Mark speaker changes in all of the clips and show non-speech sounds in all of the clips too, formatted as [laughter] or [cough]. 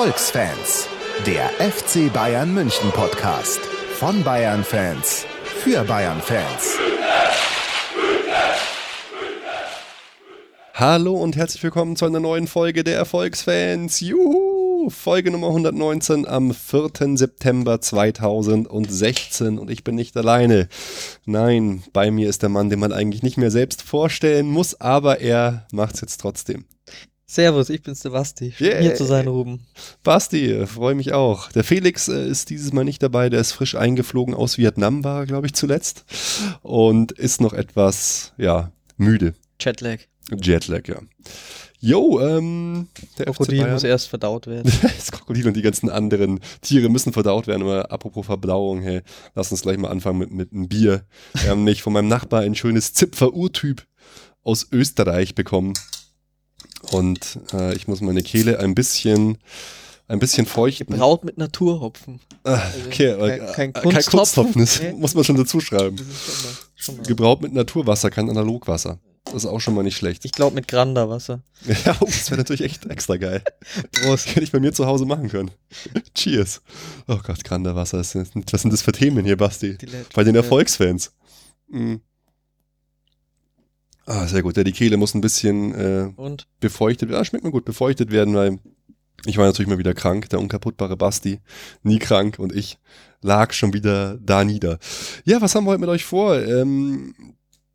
Speaker 1: Erfolgsfans, der FC Bayern München Podcast von Bayern Fans für Bayern Fans.
Speaker 2: Hallo und herzlich willkommen zu einer neuen Folge der Erfolgsfans. Juhu! Folge Nummer 119 am 4. September 2016 und ich bin nicht alleine. Nein, bei mir ist der Mann, den man eigentlich nicht mehr selbst vorstellen muss, aber er macht's jetzt trotzdem.
Speaker 3: Servus, ich bin's der Basti. Schön
Speaker 2: Yeah.
Speaker 3: hier zu sein, Ruben.
Speaker 2: Basti, freue mich auch. Der Felix äh, ist dieses Mal nicht dabei, der ist frisch eingeflogen aus Vietnam, war glaube ich zuletzt und ist noch etwas, ja, müde.
Speaker 3: Jetlag.
Speaker 2: Jetlag, ja. Jo, ähm, der
Speaker 3: Krokodil muss erst verdaut werden. [laughs]
Speaker 2: Das Krokodil und die ganzen anderen Tiere müssen verdaut werden. Aber apropos Verblauung, hey, lass uns gleich mal anfangen mit, mit einem Bier. Wir haben [laughs] nämlich von meinem Nachbar ein schönes Zipfer-Urtyp aus Österreich bekommen. Und äh, ich muss meine Kehle ein bisschen, ein bisschen feuchten.
Speaker 3: Braut mit Naturhopfen.
Speaker 2: Ah, okay, aber,
Speaker 3: kein-
Speaker 2: äh,
Speaker 3: kein
Speaker 2: kein
Speaker 3: Kunsthopfen.
Speaker 2: Kunsthopfen, das
Speaker 3: Nee.
Speaker 2: muss man schon dazu schreiben.
Speaker 3: Das ist schon mal, schon mal.
Speaker 2: Gebraut mit Naturwasser, kein Analogwasser. Das ist auch schon mal nicht schlecht.
Speaker 3: Ich glaube mit Granda-Wasser. [laughs]
Speaker 2: Ja, oh, das wäre natürlich echt extra geil. [laughs]
Speaker 3: Prost.
Speaker 2: Hätte ich bei mir zu Hause machen können. [laughs] Cheers. Oh Gott, Granderwasser. ist- Was sind das für Themen hier, Basti? Bei den. Erfolgsfans. Mhm. Ah, sehr gut. Ja, die Kehle muss ein bisschen äh,
Speaker 3: Und?
Speaker 2: befeuchtet werden. Ah, schmeckt mir gut, befeuchtet werden, weil ich war natürlich mal wieder krank. Der unkaputtbare Basti, nie krank und ich lag schon wieder da nieder. Ja, was haben wir heute mit euch vor? Ähm,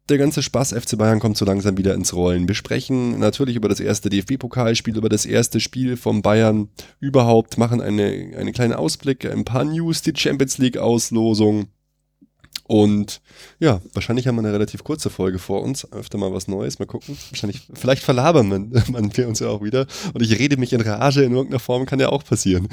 Speaker 2: der ganze Spaß FC Bayern kommt so langsam wieder ins Rollen. Wir sprechen natürlich über das erste DFB-Pokalspiel, über das erste Spiel vom Bayern überhaupt, machen eine, eine kleine Ausblick, ein paar News, die Champions League-Auslosung. Und ja, wahrscheinlich haben wir eine relativ kurze Folge vor uns. Öfter mal was Neues, mal gucken. Wahrscheinlich, vielleicht verlabern man, [laughs] man wir uns ja auch wieder. Und ich rede mich in Rage in irgendeiner Form, kann ja auch passieren.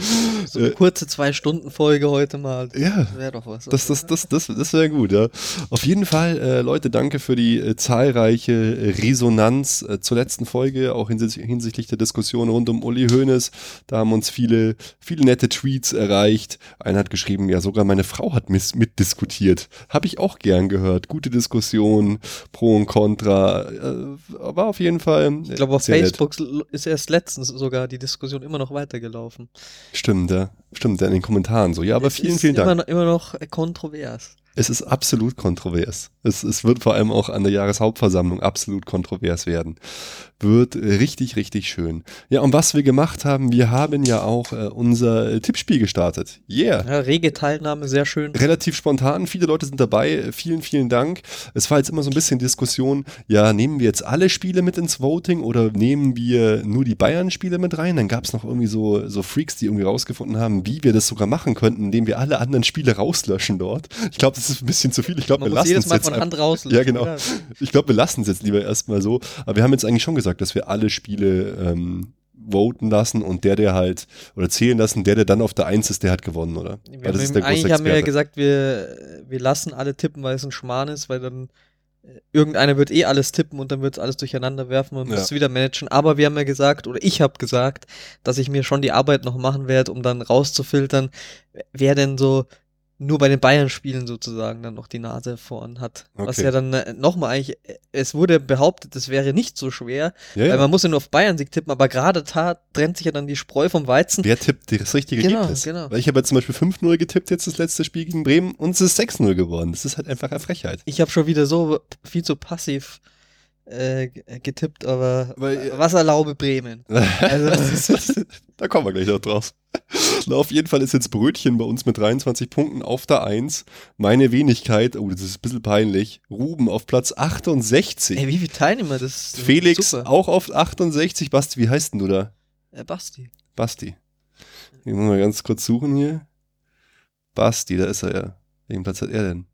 Speaker 3: So eine
Speaker 2: Äh,
Speaker 3: kurze Zwei-Stunden-Folge heute mal.
Speaker 2: ja,
Speaker 3: Das wäre doch was.
Speaker 2: das, das, das, das, das wäre gut, ja. Auf jeden Fall, äh, Leute, danke für die äh, zahlreiche Resonanz äh, zur letzten Folge, auch hinsichtlich, hinsichtlich der Diskussion rund um Uli Hoeneß. Da haben uns viele, viele nette Tweets erreicht. Einer hat geschrieben, ja, sogar meine Frau hat mitdiskutiert. Habe ich auch gern gehört. Gute Diskussion, Pro und Contra. Äh, war auf jeden Fall.
Speaker 3: ich glaube, auf
Speaker 2: sehr nett.
Speaker 3: Facebook ist erst letztens sogar die Diskussion immer noch weitergelaufen.
Speaker 2: Stimmt, ja. Stimmt, ja, in den Kommentaren so. Ja, aber
Speaker 3: Es
Speaker 2: vielen, vielen Dank.
Speaker 3: Immer noch, immer noch kontrovers.
Speaker 2: Es ist absolut kontrovers. Es, es wird vor allem auch an der Jahreshauptversammlung absolut kontrovers werden. Wird richtig, richtig schön. Ja, und was wir gemacht haben, wir haben ja auch äh, unser Tippspiel gestartet. Yeah.
Speaker 3: Ja, rege Teilnahme, sehr schön.
Speaker 2: Relativ spontan, viele Leute sind dabei. Vielen, vielen Dank. Es war jetzt immer so ein bisschen Diskussion, ja, nehmen wir jetzt alle Spiele mit ins Voting oder nehmen wir nur die Bayern-Spiele mit rein? Dann gab es noch irgendwie so, so Freaks, die irgendwie rausgefunden haben, wie wir das sogar machen könnten, indem wir alle anderen Spiele rauslöschen dort. Ich glaube, das ist ein bisschen zu viel. Ich glaube, wir lassen
Speaker 3: jedes
Speaker 2: es
Speaker 3: Mal
Speaker 2: jetzt
Speaker 3: von Hand raus.
Speaker 2: Ja, genau.
Speaker 3: oder?
Speaker 2: Ich glaube, wir lassen es jetzt lieber erstmal so. Aber wir haben jetzt eigentlich schon gesagt, dass wir alle Spiele ähm, voten lassen und der, der halt, oder zählen lassen, der, der dann auf der Eins ist, der hat gewonnen, oder?
Speaker 3: Wir
Speaker 2: Weil das ist der große
Speaker 3: eigentlich haben wir ja gesagt, wir, wir lassen alle tippen, weil es ein Schmarrn ist, weil dann äh, irgendeiner wird eh alles tippen und dann wird es alles durcheinander werfen und
Speaker 2: Ja.
Speaker 3: muss es wieder managen. Aber wir haben ja gesagt, oder ich habe gesagt, dass ich mir schon die Arbeit noch machen werde, um dann rauszufiltern, wer denn so nur bei den Bayern-Spielen sozusagen dann noch die Nase vorn hat. Was
Speaker 2: Okay.
Speaker 3: ja dann äh, nochmal eigentlich, äh, es wurde behauptet, es wäre nicht so schwer,
Speaker 2: Ja,
Speaker 3: weil
Speaker 2: ja.
Speaker 3: man muss ja nur auf Bayern-Sieg tippen, aber gerade da trennt sich ja dann die Spreu vom Weizen.
Speaker 2: Wer tippt das richtige
Speaker 3: Genau,
Speaker 2: Ergebnis?
Speaker 3: genau.
Speaker 2: Weil ich habe jetzt zum Beispiel 5-0 getippt, jetzt das letzte Spiel gegen Bremen und es ist 6-0 geworden. Das ist halt einfach eine Frechheit.
Speaker 3: Ich habe schon wieder so viel zu passiv äh, g- getippt, aber
Speaker 2: Weil-
Speaker 3: äh, was erlaube Bremen? [laughs] Also, [laughs]
Speaker 2: da kommen wir gleich noch draus. Na, auf jeden Fall ist jetzt Brötchen bei uns mit 23 Punkten auf der 1. Meine Wenigkeit, oh, das ist ein bisschen peinlich. Ruben auf Platz 68.
Speaker 3: ey, wie viele Teilnehmer das
Speaker 2: Felix
Speaker 3: Super.
Speaker 2: auch auf 68. Basti, wie heißt denn du da?
Speaker 3: Äh, Basti.
Speaker 2: Basti. Ich muss mal ganz kurz suchen hier. Basti, da ist er ja. Welchen Platz hat er denn?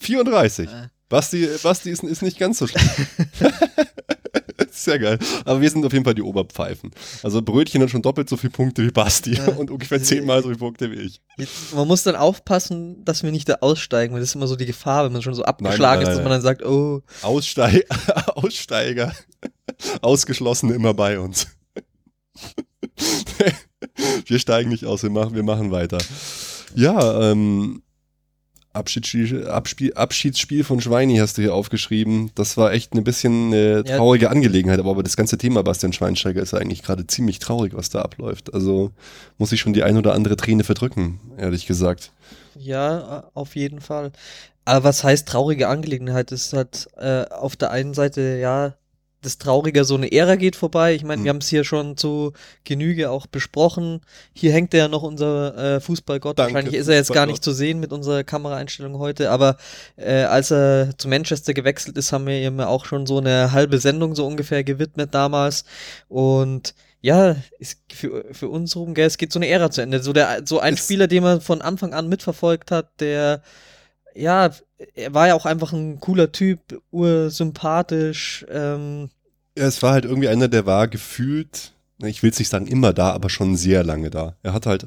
Speaker 2: 34.
Speaker 3: Äh,
Speaker 2: Basti, Basti ist, ist nicht ganz so schlecht. [laughs] Sehr geil. Aber wir sind auf jeden Fall die Oberpfeifen. Also Brötchen hat schon doppelt so viele Punkte wie Basti
Speaker 3: Ja.
Speaker 2: und ungefähr zehnmal so viele Punkte wie ich.
Speaker 3: jetzt, man muss dann aufpassen, dass wir nicht da aussteigen, weil das ist immer so die Gefahr, wenn man schon so abgeschlagen
Speaker 2: nein,
Speaker 3: ist, dass
Speaker 2: nein.
Speaker 3: man dann sagt, oh,
Speaker 2: Aussteig [laughs] Aussteiger, Ausgeschlossene immer bei uns. [laughs] wir steigen nicht aus, wir machen, wir machen weiter. Ja, ähm, Abschiedsspiel, Abspiel, Abschiedsspiel von Schweini hast du hier aufgeschrieben. Das war echt ein bisschen eine traurige ja. Angelegenheit, aber, aber das ganze Thema Bastian Schweinsteiger ist eigentlich gerade ziemlich traurig, was da abläuft. Also muss ich schon die ein oder andere Träne verdrücken, ehrlich gesagt.
Speaker 3: Ja, auf jeden Fall. Aber was heißt traurige Angelegenheit? Das ist halt äh, auf der einen Seite, ja, das Traurige, so eine Ära geht vorbei. Ich meine, mhm. wir haben es hier schon zu Genüge auch besprochen. Hier hängt ja noch unser äh, Fußballgott. Danke, Wahrscheinlich ist er jetzt gar nicht zu sehen mit unserer Kameraeinstellung heute, aber äh, als er zu Manchester gewechselt ist, haben wir ihm auch schon so eine halbe Sendung so ungefähr gewidmet damals. Und ja, ist für, für uns rum, gell, es geht so eine Ära zu Ende. So, der, so ein Spieler, den man von Anfang an mitverfolgt hat, der ja, er war ja auch einfach ein cooler Typ, ursympathisch. Ähm.
Speaker 2: Ja, es war halt irgendwie einer, der war gefühlt, ich will es nicht sagen immer da, aber schon sehr lange da. Er hat halt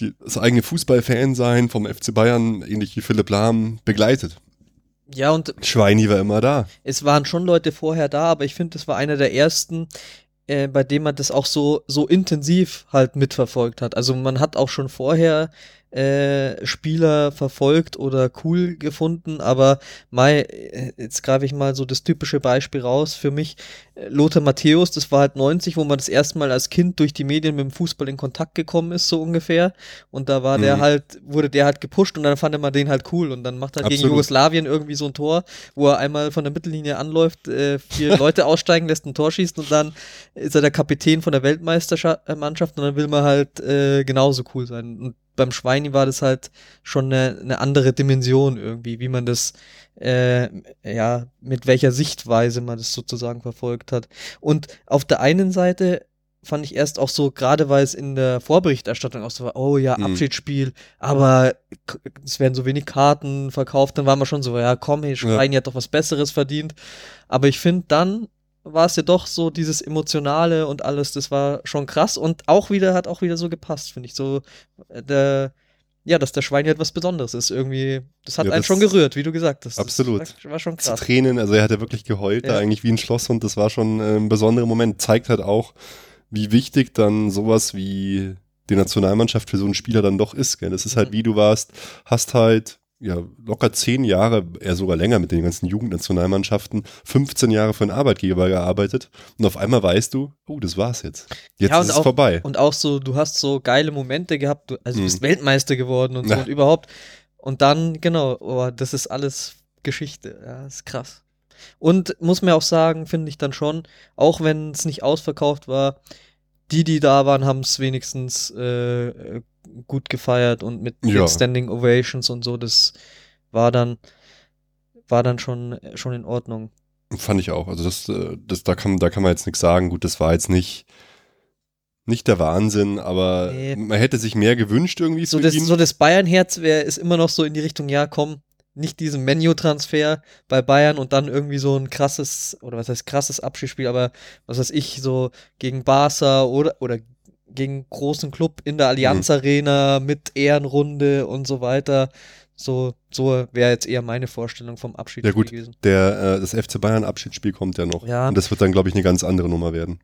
Speaker 2: die, das eigene Fußballfan sein vom FC Bayern, ähnlich wie Philipp Lahm, begleitet.
Speaker 3: Ja, und.
Speaker 2: Schweini war immer da.
Speaker 3: Es waren schon Leute vorher da, aber ich finde, das war einer der ersten, äh, bei dem man das auch so, so intensiv halt mitverfolgt hat. Also man hat auch schon vorher äh, Spieler verfolgt oder cool gefunden, aber Mai, äh, jetzt greife ich mal so das typische Beispiel raus für mich. Äh, Lothar Matthäus, das war halt 90, wo man das erste Mal als Kind durch die Medien mit dem Fußball in Kontakt gekommen ist, so ungefähr. Und da war mhm. der halt, wurde der halt gepusht und dann fand man den halt cool und dann macht er halt gegen Jugoslawien irgendwie so ein Tor, wo er einmal von der Mittellinie anläuft, äh, vier [laughs] Leute aussteigen lässt, ein Tor schießt und dann ist er der Kapitän von der Weltmeisterschaft und dann will man halt äh, genauso cool sein. Und beim Schweini war das halt schon eine, eine andere Dimension irgendwie, wie man das, äh, ja, mit welcher Sichtweise man das sozusagen verfolgt hat. Und auf der einen Seite fand ich erst auch so, gerade weil es in der Vorberichterstattung auch so war, oh ja, mhm. Abschiedsspiel, aber es werden so wenig Karten verkauft, dann war man schon so, ja komm, hey, Schweini ja. hat doch was Besseres verdient. Aber ich finde dann war es ja doch so dieses Emotionale und alles, das war schon krass und auch wieder, hat auch wieder so gepasst, finde ich. So, äh, der, ja, dass der Schwein halt was Besonderes ist. Irgendwie, das hat ja, einen das schon gerührt, wie du gesagt hast.
Speaker 2: Absolut. Das war, war schon krass. Zu Tränen, also er hat ja wirklich geheult, ja. da eigentlich wie ein Schlosshund. Das war schon ein besonderer Moment. Zeigt halt auch, wie wichtig dann sowas wie die Nationalmannschaft für so einen Spieler dann doch ist. Gell? Das ist halt, mhm. wie du warst, hast halt ja, locker zehn Jahre, eher sogar länger mit den ganzen Jugendnationalmannschaften, 15 Jahre für einen Arbeitgeber gearbeitet und auf einmal weißt du, oh, das war's jetzt. Jetzt ja, ist es
Speaker 3: auch,
Speaker 2: vorbei.
Speaker 3: Und auch so, du hast so geile Momente gehabt, du, also du bist hm. Weltmeister geworden und so ja. und überhaupt. Und dann, genau, oh, das ist alles Geschichte. Ja, ist krass. Und muss mir auch sagen, finde ich dann schon, auch wenn es nicht ausverkauft war, die, die da waren, haben es wenigstens äh, gut gefeiert und mit, ja. Standing Ovations und so, das war dann, war dann schon, schon in Ordnung.
Speaker 2: Fand ich auch. Also das, äh, das, da kann, da kann man jetzt nichts sagen. Gut, das war jetzt nicht, nicht der Wahnsinn, aber nee. man hätte sich mehr gewünscht irgendwie.
Speaker 3: So das, so das Bayern-Herz wäre, ist immer noch so in die Richtung, ja, komm, nicht diesen Menu-Transfer bei Bayern und dann irgendwie so ein krasses, oder was heißt krasses Abschiedsspiel, aber was weiß ich, so gegen Barca oder, oder gegen großen Club in der Allianz mhm. Arena mit Ehrenrunde und so weiter. So, so wäre jetzt eher meine Vorstellung vom Abschiedsspiel
Speaker 2: ja, gut, gewesen. Der, äh, das FC Bayern Abschiedsspiel kommt ja noch. Ja. Und das wird dann, glaube ich, eine ganz andere Nummer werden.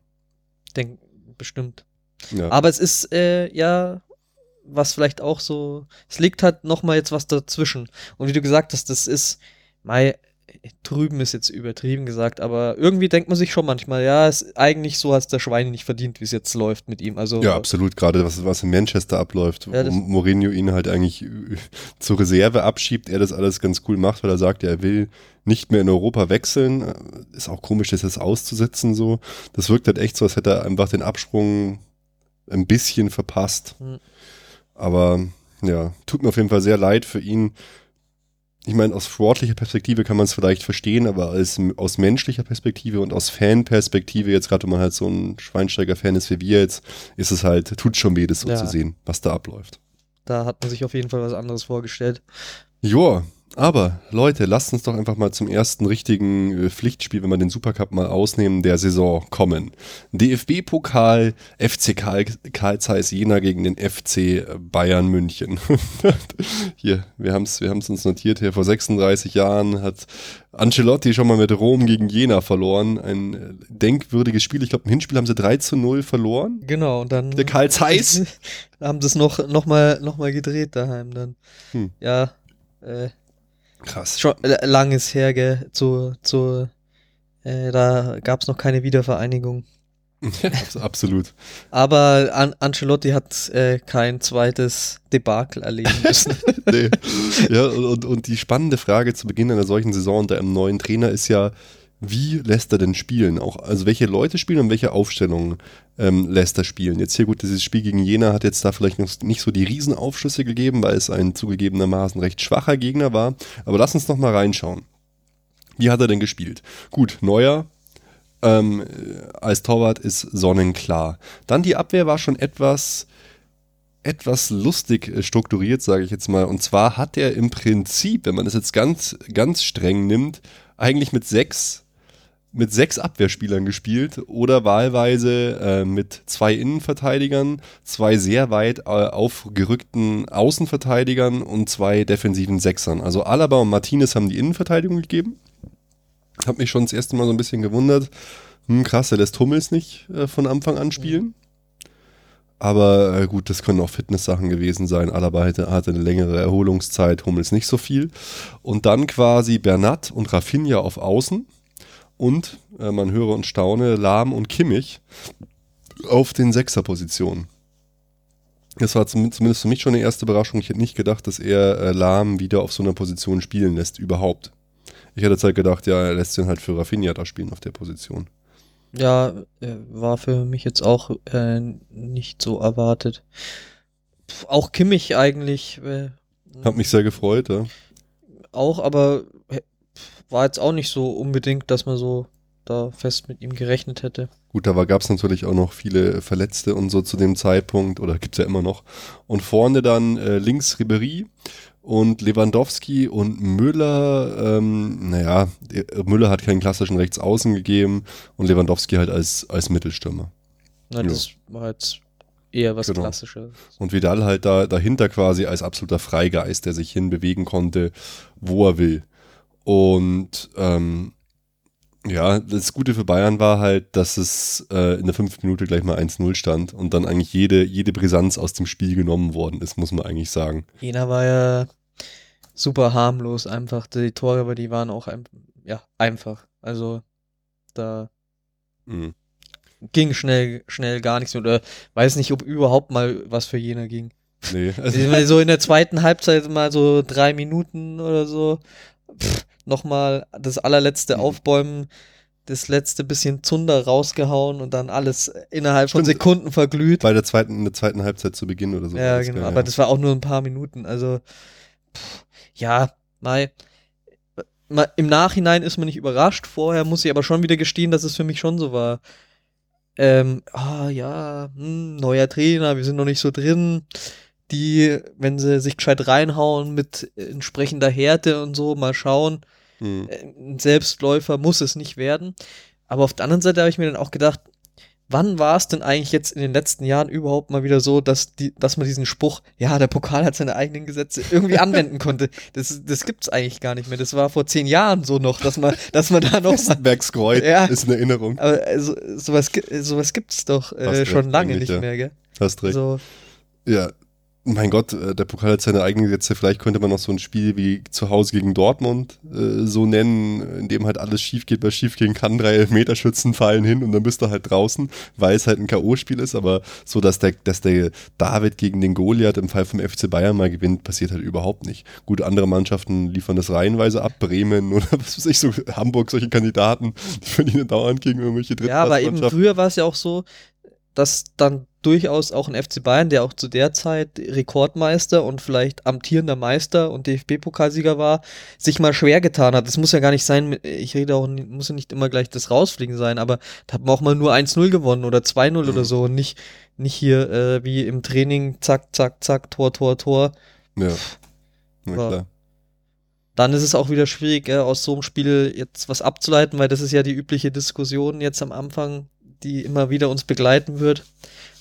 Speaker 3: Denk, bestimmt. Ja. Aber es ist, äh, ja, was vielleicht auch so, es liegt halt nochmal jetzt was dazwischen. Und wie du gesagt hast, das ist, Mai, drüben ist jetzt übertrieben gesagt, aber irgendwie denkt man sich schon manchmal, ja, es ist eigentlich so, als der Schweine nicht verdient, wie es jetzt läuft mit ihm. Also,
Speaker 2: ja, absolut, gerade was, was in Manchester abläuft, ja, wo Mourinho ihn halt eigentlich äh, zur Reserve abschiebt, er das alles ganz cool macht, weil er sagt, er will nicht mehr in Europa wechseln. Äh, ist auch komisch, das jetzt auszusetzen so. Das wirkt halt echt so, als hätte er einfach den Absprung ein bisschen verpasst. Mhm. Aber ja, tut mir auf jeden Fall sehr leid für ihn ich meine, aus sportlicher Perspektive kann man es vielleicht verstehen, aber als, aus menschlicher Perspektive und aus Fanperspektive, jetzt gerade wenn man halt so ein Schweinsteiger-Fan ist wie wir jetzt, ist es halt, tut schon weh, das so ja. zu sehen, was da abläuft.
Speaker 3: Da hat man sich auf jeden Fall was anderes vorgestellt.
Speaker 2: Joa, aber Leute, lasst uns doch einfach mal zum ersten richtigen äh, Pflichtspiel, wenn wir den Supercup mal ausnehmen, der Saison kommen. DFB-Pokal, FC Karl, Karl Zeiss Jena gegen den FC Bayern München. [laughs] hier, wir haben es wir haben's uns notiert hier. Vor 36 Jahren hat Ancelotti schon mal mit Rom gegen Jena verloren. Ein äh, denkwürdiges Spiel. Ich glaube, im Hinspiel haben sie 3 zu 0 verloren.
Speaker 3: Genau, und dann.
Speaker 2: Der Karl Zeiss. [laughs]
Speaker 3: haben sie es noch, noch, mal, noch mal gedreht daheim dann. Hm. Ja, äh,
Speaker 2: Krass.
Speaker 3: Schon lang ist her, gell? Zu, zu, äh, da gab es noch keine Wiedervereinigung.
Speaker 2: Abs- [laughs] Absolut.
Speaker 3: Aber An Ancelotti hat äh, kein zweites Debakel erleben müssen. [laughs]
Speaker 2: nee. Ja, und, und die spannende Frage zu Beginn einer solchen Saison unter einem neuen Trainer ist ja, wie lässt er denn spielen? Auch, also welche Leute spielen und welche Aufstellungen ähm, lässt er spielen? Jetzt hier gut, dieses Spiel gegen Jena hat jetzt da vielleicht noch nicht so die Riesenaufschlüsse gegeben, weil es ein zugegebenermaßen recht schwacher Gegner war. Aber lass uns noch mal reinschauen. Wie hat er denn gespielt? Gut, Neuer ähm, als Torwart ist sonnenklar. Dann die Abwehr war schon etwas etwas lustig äh, strukturiert, sage ich jetzt mal. Und zwar hat er im Prinzip, wenn man es jetzt ganz, ganz streng nimmt, eigentlich mit sechs, mit sechs Abwehrspielern gespielt oder wahlweise äh, mit zwei Innenverteidigern, zwei sehr weit äh, aufgerückten Außenverteidigern und zwei defensiven Sechsern. Also Alaba und Martinez haben die Innenverteidigung gegeben. Hab mich schon das erste Mal so ein bisschen gewundert. Hm, krass, er lässt Hummels nicht äh, von Anfang an spielen. Aber äh, gut, das können auch Fitness-Sachen gewesen sein. Alaba hatte, hatte eine längere Erholungszeit, Hummels nicht so viel. Und dann quasi Bernat und Rafinha auf Außen. Und, äh, man höre und staune, Lahm und Kimmich auf den Sechserpositionen. Das war zum, zumindest für mich schon eine erste Überraschung. Ich hätte nicht gedacht, dass er äh, Lahm wieder auf so einer Position spielen lässt, überhaupt. Ich hätte halt gedacht, ja, er lässt ihn halt für Rafinha da spielen auf der Position.
Speaker 3: ja, äh, war für mich jetzt auch äh, nicht so erwartet. Auch Kimmich eigentlich. Äh,
Speaker 2: Hat mich sehr gefreut, ja.
Speaker 3: auch, aber war jetzt auch nicht so unbedingt, dass man so da fest mit ihm gerechnet hätte.
Speaker 2: Gut, da gab es natürlich auch noch viele Verletzte und so zu dem Zeitpunkt, oder gibt's ja immer noch. Und vorne dann äh, links Ribery und Lewandowski und Müller, ähm, naja, äh, Müller hat keinen klassischen Rechtsaußen gegeben und Lewandowski halt als, als Mittelstürmer.
Speaker 3: Na,
Speaker 2: Ja.
Speaker 3: das war jetzt eher was
Speaker 2: Genau.
Speaker 3: Klassisches.
Speaker 2: Und Vidal halt da dahinter quasi als absoluter Freigeist, der sich hinbewegen konnte, wo er will. Und ähm, ja, das Gute für Bayern war halt, dass es äh, in der fünften Minute gleich mal 1-0 stand und dann eigentlich jede, jede Brisanz aus dem Spiel genommen worden ist, muss man eigentlich sagen.
Speaker 3: Jena war ja super harmlos einfach. Die Tore, aber die waren auch ein, ja, einfach. Also da
Speaker 2: Mhm.
Speaker 3: ging schnell, schnell gar nichts mehr. Oder weiß nicht, ob überhaupt mal was für Jena ging.
Speaker 2: Nee, also,
Speaker 3: meine, so in der zweiten Halbzeit mal so drei Minuten oder so. Pff, Nochmal das allerletzte
Speaker 2: Mhm.
Speaker 3: Aufbäumen, das letzte bisschen Zunder rausgehauen und dann alles innerhalb von
Speaker 2: Stimmt.
Speaker 3: Sekunden verglüht.
Speaker 2: bei der zweiten, in der zweiten Halbzeit zu Beginn oder so.
Speaker 3: Ja, genau.
Speaker 2: gell,
Speaker 3: Aber das war auch nur ein paar Minuten. Also, pff, ja, Mai. Ma- Im Nachhinein ist man nicht überrascht. Vorher muss ich aber schon wieder gestehen, dass es für mich schon so war. Ähm, ah ja, hm, neuer Trainer, wir sind noch nicht so drin. Die, wenn sie sich gescheit reinhauen mit entsprechender Härte und so, mal schauen.
Speaker 2: Mhm.
Speaker 3: Äh, Ein Selbstläufer muss es nicht werden. Aber auf der anderen Seite habe ich mir dann auch gedacht, wann war es denn eigentlich jetzt in den letzten Jahren überhaupt mal wieder so, dass, die, dass man diesen Spruch, ja, der Pokal hat seine eigenen Gesetze, irgendwie [laughs] anwenden konnte? Das, das gibt's eigentlich gar nicht mehr. Das war vor zehn Jahren so noch, dass man, dass man da noch mal,
Speaker 2: Westerbergskreuz
Speaker 3: Ja.
Speaker 2: ist eine Erinnerung.
Speaker 3: aber also, sowas, gi- sowas gibt's doch
Speaker 2: Hast
Speaker 3: äh, schon lange nicht
Speaker 2: ja.
Speaker 3: mehr, gell?
Speaker 2: Hast recht.
Speaker 3: Also,
Speaker 2: Ja, mein Gott, äh, der Pokal hat seine eigenen Gesetze. Vielleicht könnte man noch so ein Spiel wie zu Hause gegen Dortmund äh, so nennen, in dem halt alles schief geht, was schief gehen kann. Drei Elfmeterschützen fallen hin und dann bist du halt draußen, weil es halt ein K.O.-Spiel ist. Aber so, dass der, dass der David gegen den Goliath im Fall vom FC Bayern mal gewinnt, passiert halt überhaupt nicht. Gut, andere Mannschaften liefern das reihenweise ab. Bremen oder [laughs] was weiß ich, so Hamburg, solche Kandidaten, die verlieren dauernd gegen irgendwelche
Speaker 3: ja, aber eben früher war es ja auch so, dass dann durchaus auch ein FC Bayern, der auch zu der Zeit Rekordmeister und vielleicht amtierender Meister und DFB-Pokalsieger war, sich mal schwer getan hat. Das muss ja gar nicht sein, ich rede auch, nicht- muss ja nicht immer gleich das Rausfliegen sein, aber da hat man auch mal nur 1-0 gewonnen oder 2-0
Speaker 2: Mhm.
Speaker 3: oder so und nicht, nicht hier äh, wie im Training, zack, zack, zack, Tor, Tor, Tor.
Speaker 2: Ja, na
Speaker 3: Ja.
Speaker 2: klar.
Speaker 3: Dann ist es auch wieder schwierig, äh, aus so einem Spiel jetzt was abzuleiten, weil das ist ja die übliche Diskussion jetzt am Anfang, die immer wieder uns begleiten wird.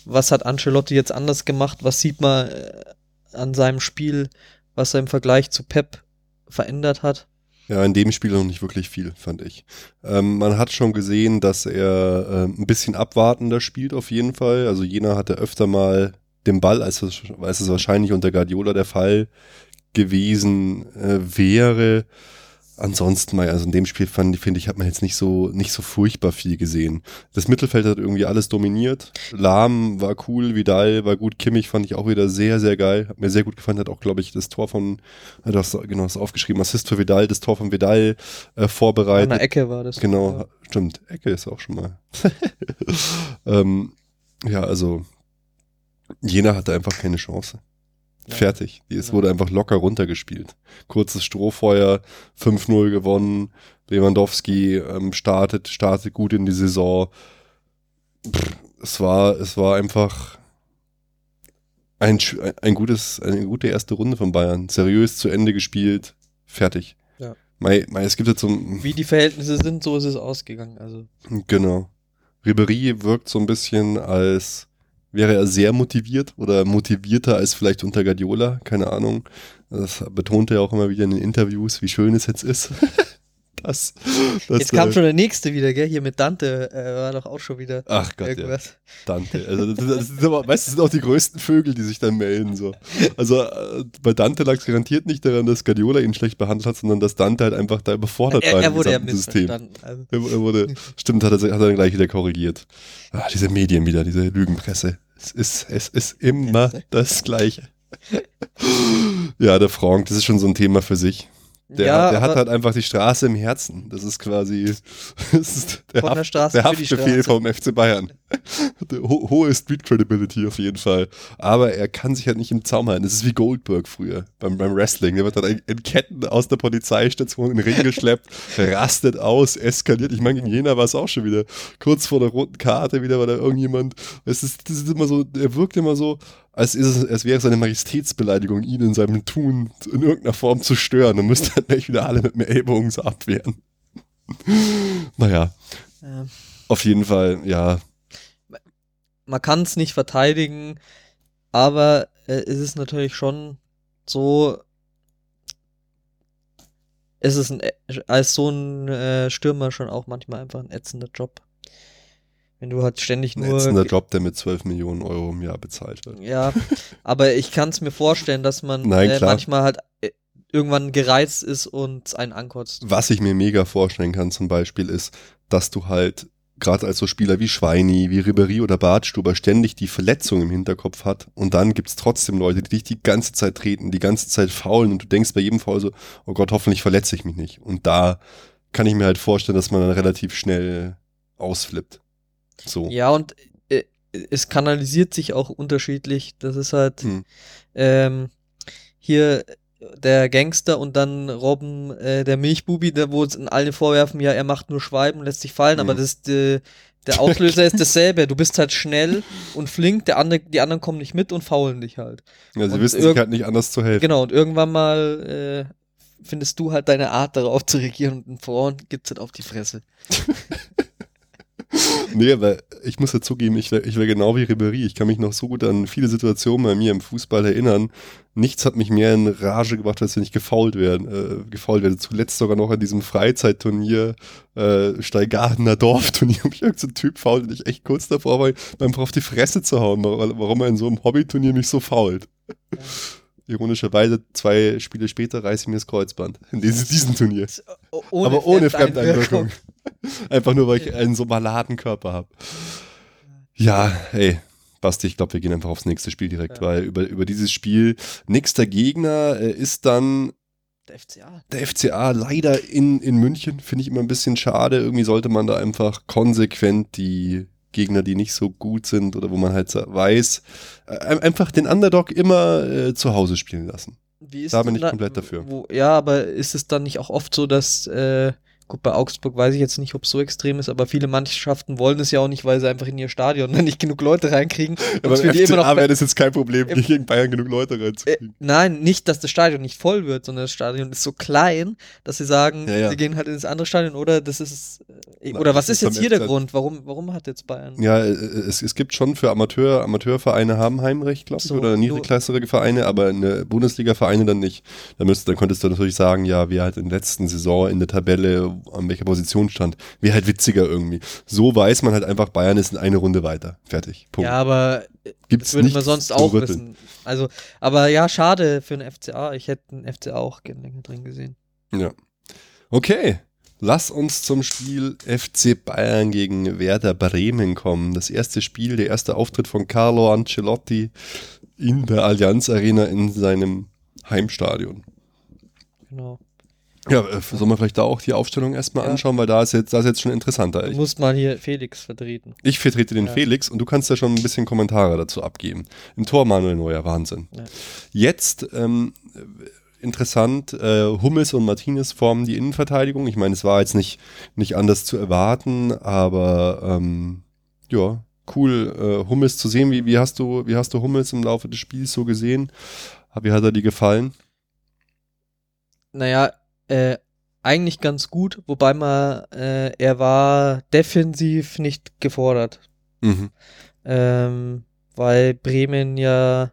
Speaker 3: Was hat Ancelotti jetzt anders gemacht? Was sieht man äh, an seinem Spiel, was er im Vergleich zu Pep verändert hat?
Speaker 2: Ja, in dem Spiel noch nicht wirklich viel, fand ich. Ähm, man hat schon gesehen, dass er äh, ein bisschen abwartender spielt auf jeden Fall. Also Jena hatte öfter mal den Ball, als es, als es wahrscheinlich unter Guardiola der Fall gewesen äh, wäre. Ansonsten mal, also in dem Spiel fand, finde ich, hat man jetzt nicht so, nicht so furchtbar viel gesehen. Das Mittelfeld hat irgendwie alles dominiert. Lahm war cool, Vidal war gut, Kimmich fand ich auch wieder sehr, sehr geil. Hat mir sehr gut gefallen, hat auch, glaube ich, das Tor von, du hast genau das aufgeschrieben, Assist für Vidal, das Tor von Vidal äh, vorbereitet.
Speaker 3: An der Ecke war das.
Speaker 2: Genau, ja. stimmt. Ecke ist auch schon mal. [laughs] ähm, ja, also Jena hatte einfach keine Chance. Ja. Fertig. Es wurde einfach locker runtergespielt. Kurzes Strohfeuer, 5-0 gewonnen. Lewandowski ähm, startet, startet gut in die Saison. Pff, es war, es war einfach ein, ein gutes, eine gute erste Runde von Bayern. Seriös zu Ende gespielt. Fertig.
Speaker 3: Ja.
Speaker 2: Mei, mei, es gibt jetzt so
Speaker 3: Wie die Verhältnisse sind, so ist es ausgegangen. Also.
Speaker 2: Genau. Ribery wirkt so ein bisschen als wäre er sehr motiviert oder motivierter als vielleicht unter Guardiola, keine Ahnung. Das betonte er auch immer wieder in den Interviews, wie schön es jetzt ist. [laughs] das,
Speaker 3: das, jetzt kam äh, schon der nächste wieder, gell? Hier mit Dante äh, war doch auch schon wieder
Speaker 2: Ach Gott, irgendwas. Ja. Dante. Also, das, das, sind aber, weißt, sind auch die größten Vögel, die sich dann melden. So. Also äh, bei Dante lag es garantiert nicht daran, dass Guardiola ihn schlecht behandelt hat, sondern dass Dante halt einfach da überfordert
Speaker 3: er,
Speaker 2: war.
Speaker 3: Er wurde ja System. Also.
Speaker 2: Er, er, wurde, stimmt, hat er, hat er dann gleich wieder korrigiert. Ah, diese Medien wieder, diese Lügenpresse. Es ist, es ist immer das Gleiche. ja, der Frank, das ist schon so ein Thema für sich. Der, ja, der hat halt einfach die Straße im Herzen. Das ist quasi [laughs] das ist der,
Speaker 3: der, Straße
Speaker 2: der Haftbefehl vom FC Bayern. Ho hohe Street Credibility auf jeden Fall. Aber er kann sich halt nicht im Zaum halten. Das ist wie Goldberg früher beim, beim Wrestling. Der wird dann in Ketten aus der Polizeistation in den Ring geschleppt, [laughs] rastet aus, eskaliert. Ich meine, in Jena war es auch schon wieder kurz vor der roten Karte wieder, weil da irgendjemand, es ist, das ist immer so, er wirkt immer so, als, ist es, als wäre es eine Majestätsbeleidigung, ihn in seinem Tun in irgendeiner Form zu stören. Dann müsste halt gleich wieder alle mit mir Ellbogen so abwehren. [laughs] naja. Ja. Auf jeden Fall, ja.
Speaker 3: Man kann es nicht verteidigen, aber äh, es ist natürlich schon so, es ist ein, als so ein äh, Stürmer schon auch manchmal einfach ein ätzender Job. Wenn du halt ständig nur.
Speaker 2: Ein der Job, der mit 12 Millionen Euro im Jahr bezahlt wird.
Speaker 3: Ja, aber ich kann es mir vorstellen, dass man [laughs] Nein, äh, manchmal halt äh, irgendwann gereizt ist und einen ankotzt.
Speaker 2: Was ich mir mega vorstellen kann zum Beispiel ist, dass du halt gerade als so Spieler wie Schweini, wie Ribery oder Bartstuber ständig die Verletzung im Hinterkopf hat und dann gibt es trotzdem Leute, die dich die ganze Zeit treten, die ganze Zeit faulen und du denkst bei jedem Foul so, oh Gott, hoffentlich verletze ich mich nicht. Und da kann ich mir halt vorstellen, dass man dann relativ schnell ausflippt. So.
Speaker 3: Ja, und äh, es kanalisiert sich auch unterschiedlich. Das ist halt hm. ähm, hier der Gangster und dann Robben, äh, der Milchbubi, der wo es in allen vorwerfen, ja, er macht nur Schweiben, lässt sich fallen, hm. aber das äh, der Auslöser ist dasselbe. Du bist halt schnell und flink, der andere, die anderen kommen nicht mit und faulen dich halt.
Speaker 2: Ja, sie und wissen sich halt nicht anders zu helfen.
Speaker 3: Genau, und irgendwann mal äh, findest du halt deine Art darauf zu regieren und den Frauen gibt's halt auf die Fresse. [laughs]
Speaker 2: nee, aber ich muss ja zugeben, ich wäre wär genau wie Ribery. Ich kann mich noch so gut an viele Situationen bei mir im Fußball erinnern. Nichts hat mich mehr in Rage gebracht, als wenn ich gefault werden, äh, gefault werde. Zuletzt sogar noch an diesem Freizeitturnier, äh, Steigardener Dorfturnier, [laughs] mich irgendein so Typ fault und ich echt kurz davor war, einfach auf die Fresse zu hauen, warum er in so einem Hobbyturnier mich so fault. Ja. Ironischerweise, zwei Spiele später reiße ich mir das Kreuzband. In diesem, diesem Turnier. Ohne Aber ohne Fremdeinwirkung. [laughs] Einfach nur, weil ich einen so maladen Körper habe. Ja, ey. Basti, ich glaube, wir gehen einfach aufs nächste Spiel direkt, ja. weil über, über dieses Spiel, nächster Gegner äh, ist dann
Speaker 3: der FCA.
Speaker 2: Der FCA leider in, in München, finde ich immer ein bisschen schade. Irgendwie sollte man da einfach konsequent die Gegner, die nicht so gut sind oder wo man halt weiß, äh, einfach den Underdog immer äh, zu Hause spielen lassen. da bin ich komplett dafür.
Speaker 3: Wo, ja, aber ist es dann nicht auch oft so, dass äh, Gut, bei Augsburg weiß ich jetzt nicht, ob es so extrem ist, aber viele Mannschaften wollen es ja auch nicht, weil sie einfach in ihr Stadion [laughs] nicht genug Leute reinkriegen.
Speaker 2: Aber für die immer noch wäre das jetzt kein Problem, äh, [laughs] gegen Bayern genug Leute reinzukriegen.
Speaker 3: Äh, nein, nicht, dass das Stadion nicht voll wird, sondern das Stadion ist so klein, dass sie sagen, ja, ja. sie gehen halt ins andere Stadion oder das ist äh, oder Na, was ist jetzt hier der Grund? Warum, warum hat jetzt Bayern?
Speaker 2: Ja, äh, es, es gibt schon für Amateur, Amateurvereine haben Heimrecht, glaube ich, so, oder niedrigklassige Vereine, aber eine Bundesliga-Vereine dann nicht. Da müsste, dann könntest du natürlich sagen, ja, wer halt in der letzten Saison in der Tabelle an welcher Position stand. Wäre halt witziger irgendwie. So weiß man halt einfach, Bayern ist in eine Runde weiter. Fertig.
Speaker 3: Punkt. Ja, aber
Speaker 2: Gibt's
Speaker 3: das würde man
Speaker 2: nichts
Speaker 3: sonst auch wissen. Also, aber ja, schade für einen FCA. Ich hätte einen FCA auch gerne länger drin gesehen.
Speaker 2: Ja. Okay. Lass uns zum Spiel FC Bayern gegen Werder Bremen kommen. Das erste Spiel, der erste Auftritt von Carlo Ancelotti in der Allianz Arena in seinem Heimstadion.
Speaker 3: Genau.
Speaker 2: Ja, äh, sollen wir vielleicht da auch die Aufstellung erstmal
Speaker 3: Ja.
Speaker 2: anschauen, weil da ist jetzt, da ist jetzt schon interessanter.
Speaker 3: Du
Speaker 2: Ich,
Speaker 3: musst mal hier Felix vertreten.
Speaker 2: ich vertrete den
Speaker 3: Ja.
Speaker 2: Felix und du kannst ja schon ein bisschen Kommentare dazu abgeben. Im Tor Manuel Neuer, Wahnsinn.
Speaker 3: Ja.
Speaker 2: Jetzt ähm, interessant, äh, Hummels und Martinez formen die Innenverteidigung. Ich meine, es war jetzt nicht, nicht anders zu erwarten, aber ähm, ja, cool, äh, Hummels zu sehen. Wie, wie, hast du, wie hast du Hummels im Laufe des Spiels so gesehen? Wie hat er dir gefallen?
Speaker 3: Naja, äh, eigentlich ganz gut, wobei man, äh, er war defensiv nicht gefordert.
Speaker 2: Mhm.
Speaker 3: ähm, weil Bremen ja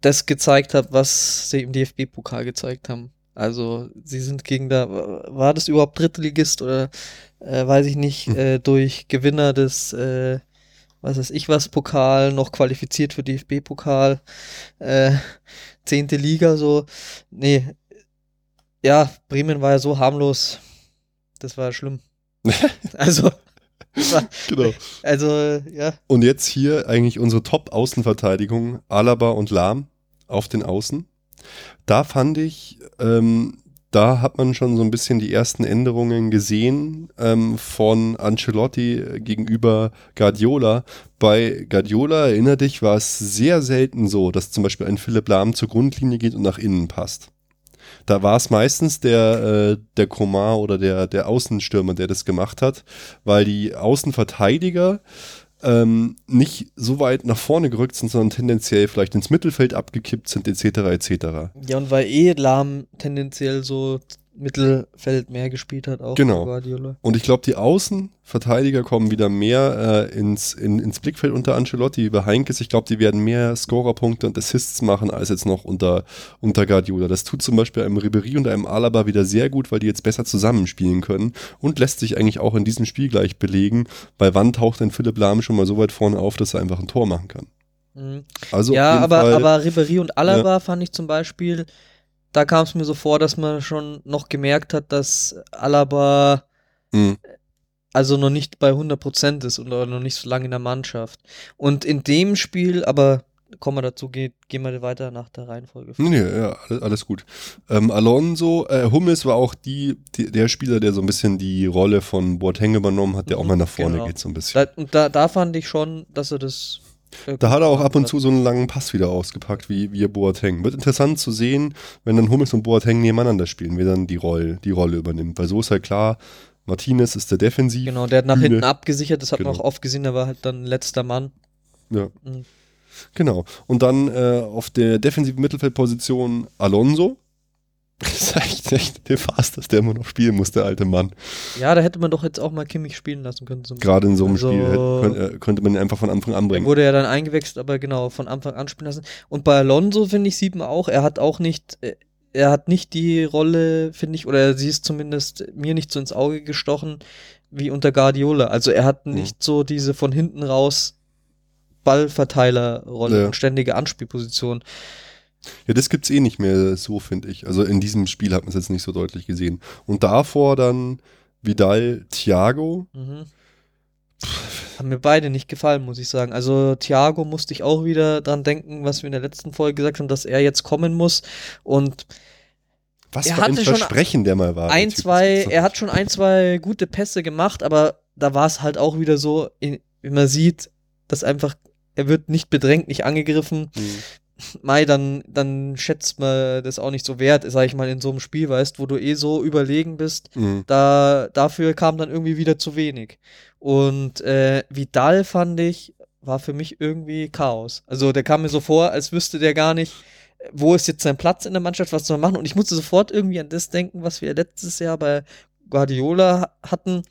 Speaker 3: das gezeigt hat, was sie im DFB-Pokal gezeigt haben. Also sie sind gegen da, war das überhaupt Drittligist oder äh, weiß ich nicht,
Speaker 2: Hm.
Speaker 3: äh, durch Gewinner des, äh, was weiß ich was, Pokal noch qualifiziert für DFB-Pokal, äh, zehnte Liga so. Nee, ja, Bremen war ja so harmlos, das war schlimm. [laughs] also, war,
Speaker 2: Genau.
Speaker 3: also, ja.
Speaker 2: Und jetzt hier eigentlich unsere Top-Außenverteidigung, Alaba und Lahm auf den Außen. Da fand ich, ähm, da hat man schon so ein bisschen die ersten Änderungen gesehen ähm, von Ancelotti gegenüber Guardiola. Bei Guardiola, erinnere dich, war es sehr selten so, dass zum Beispiel ein Philipp Lahm zur Grundlinie geht und nach innen passt. Da war es meistens der, äh, der Komar oder der, der Außenstürmer, der das gemacht hat, weil die Außenverteidiger ähm, nicht so weit nach vorne gerückt sind, sondern tendenziell vielleicht ins Mittelfeld abgekippt sind, etc. etc.
Speaker 3: Ja, und weil eh Lahm tendenziell so Mittelfeld mehr gespielt hat, auch
Speaker 2: Genau.
Speaker 3: Guardiola.
Speaker 2: Und ich glaube, die Außenverteidiger kommen wieder mehr äh, ins, in, ins Blickfeld unter Ancelotti über Heinkes. Ich glaube, die werden mehr Scorerpunkte und Assists machen als jetzt noch unter, unter Guardiola. Das tut zum Beispiel einem Ribery und einem Alaba wieder sehr gut, weil die jetzt besser zusammenspielen können und lässt sich eigentlich auch in diesem Spiel gleich belegen, weil wann taucht denn Philipp Lahm schon mal so weit vorne auf, dass er einfach ein Tor machen kann.
Speaker 3: Mhm.
Speaker 2: Also
Speaker 3: ja, aber,
Speaker 2: Fall,
Speaker 3: aber Ribéry und Alaba fand ich zum Beispiel, da kam es mir so vor, dass man schon noch gemerkt hat, dass Alaba
Speaker 2: mh,
Speaker 3: also noch nicht bei 100% ist oder noch nicht so lange in der Mannschaft. Und in dem Spiel, aber kommen wir dazu, gehen wir weiter nach der Reihenfolge.
Speaker 2: Nee, ja, alles, gut. Ähm, Alonso, äh, Hummels war auch die, die, der Spieler, der so ein bisschen die Rolle von Boateng übernommen hat, der auch
Speaker 3: Mhm,
Speaker 2: mal nach vorne
Speaker 3: genau.
Speaker 2: geht so ein bisschen.
Speaker 3: Da, und da, da fand ich schon, dass er das. Äh,
Speaker 2: Da hat er auch ab und zu so einen langen Pass wieder ausgepackt, wie, wie Boateng. Wird interessant zu sehen, wenn dann Hummels und Boateng nebeneinander spielen, wer dann die Rolle, die Rolle übernimmt. Weil so ist halt klar, Martinez ist der Defensiv.
Speaker 3: Genau, der hat nach
Speaker 2: Bühne.
Speaker 3: hinten abgesichert, das hat man
Speaker 2: Genau.
Speaker 3: auch oft gesehen, der war halt dann letzter Mann.
Speaker 2: Ja.
Speaker 3: Mhm.
Speaker 2: Genau. Und dann äh, auf der defensiven Mittelfeldposition Alonso. [laughs] Das ist echt, echt nefast, dass der immer noch spielen muss, der alte Mann.
Speaker 3: Ja, da hätte man doch jetzt auch mal Kimmich spielen lassen können.
Speaker 2: Gerade in so einem
Speaker 3: Also-
Speaker 2: Spiel hätte, könnte, äh, könnte man ihn einfach von Anfang an bringen.
Speaker 3: wurde ja dann eingewechselt, aber genau, von Anfang an spielen lassen. Und bei Alonso, finde ich, sieht man auch, er hat auch nicht, äh, er hat nicht die Rolle, finde ich, oder sie ist zumindest mir nicht so ins Auge gestochen wie unter Guardiola. Also er hat
Speaker 2: Mhm.
Speaker 3: nicht so diese von hinten raus Ballverteilerrolle
Speaker 2: Ja.
Speaker 3: und ständige Anspielposition.
Speaker 2: Ja, das gibt's eh nicht mehr so, finde ich. Also in diesem Spiel hat man es jetzt nicht so deutlich gesehen. Und davor dann Vidal, Thiago.
Speaker 3: Mhm. Haben mir beide nicht gefallen, muss ich sagen. Also Thiago musste ich auch wieder dran denken, was wir in der letzten Folge gesagt haben, dass er jetzt kommen muss. Und
Speaker 2: Was
Speaker 3: Er
Speaker 2: für ein Versprechen der mal war.
Speaker 3: ein, zwei, er hat schon ein, zwei gute Pässe gemacht, aber da war es halt auch wieder so, wie man sieht, dass einfach, er wird nicht bedrängt, nicht angegriffen.
Speaker 2: Mhm.
Speaker 3: Mai, dann, dann schätzt man das auch nicht so wert, sag ich mal, in so einem Spiel, weißt, wo du eh so überlegen bist.
Speaker 2: Mhm.
Speaker 3: Da, dafür kam dann irgendwie wieder zu wenig. Und äh, Vidal fand ich, war für mich irgendwie Chaos. Also der kam mir so vor, als wüsste der gar nicht, wo ist jetzt sein Platz in der Mannschaft, was soll er machen. Und ich musste sofort irgendwie an das denken, was wir letztes Jahr bei Guardiola hatten,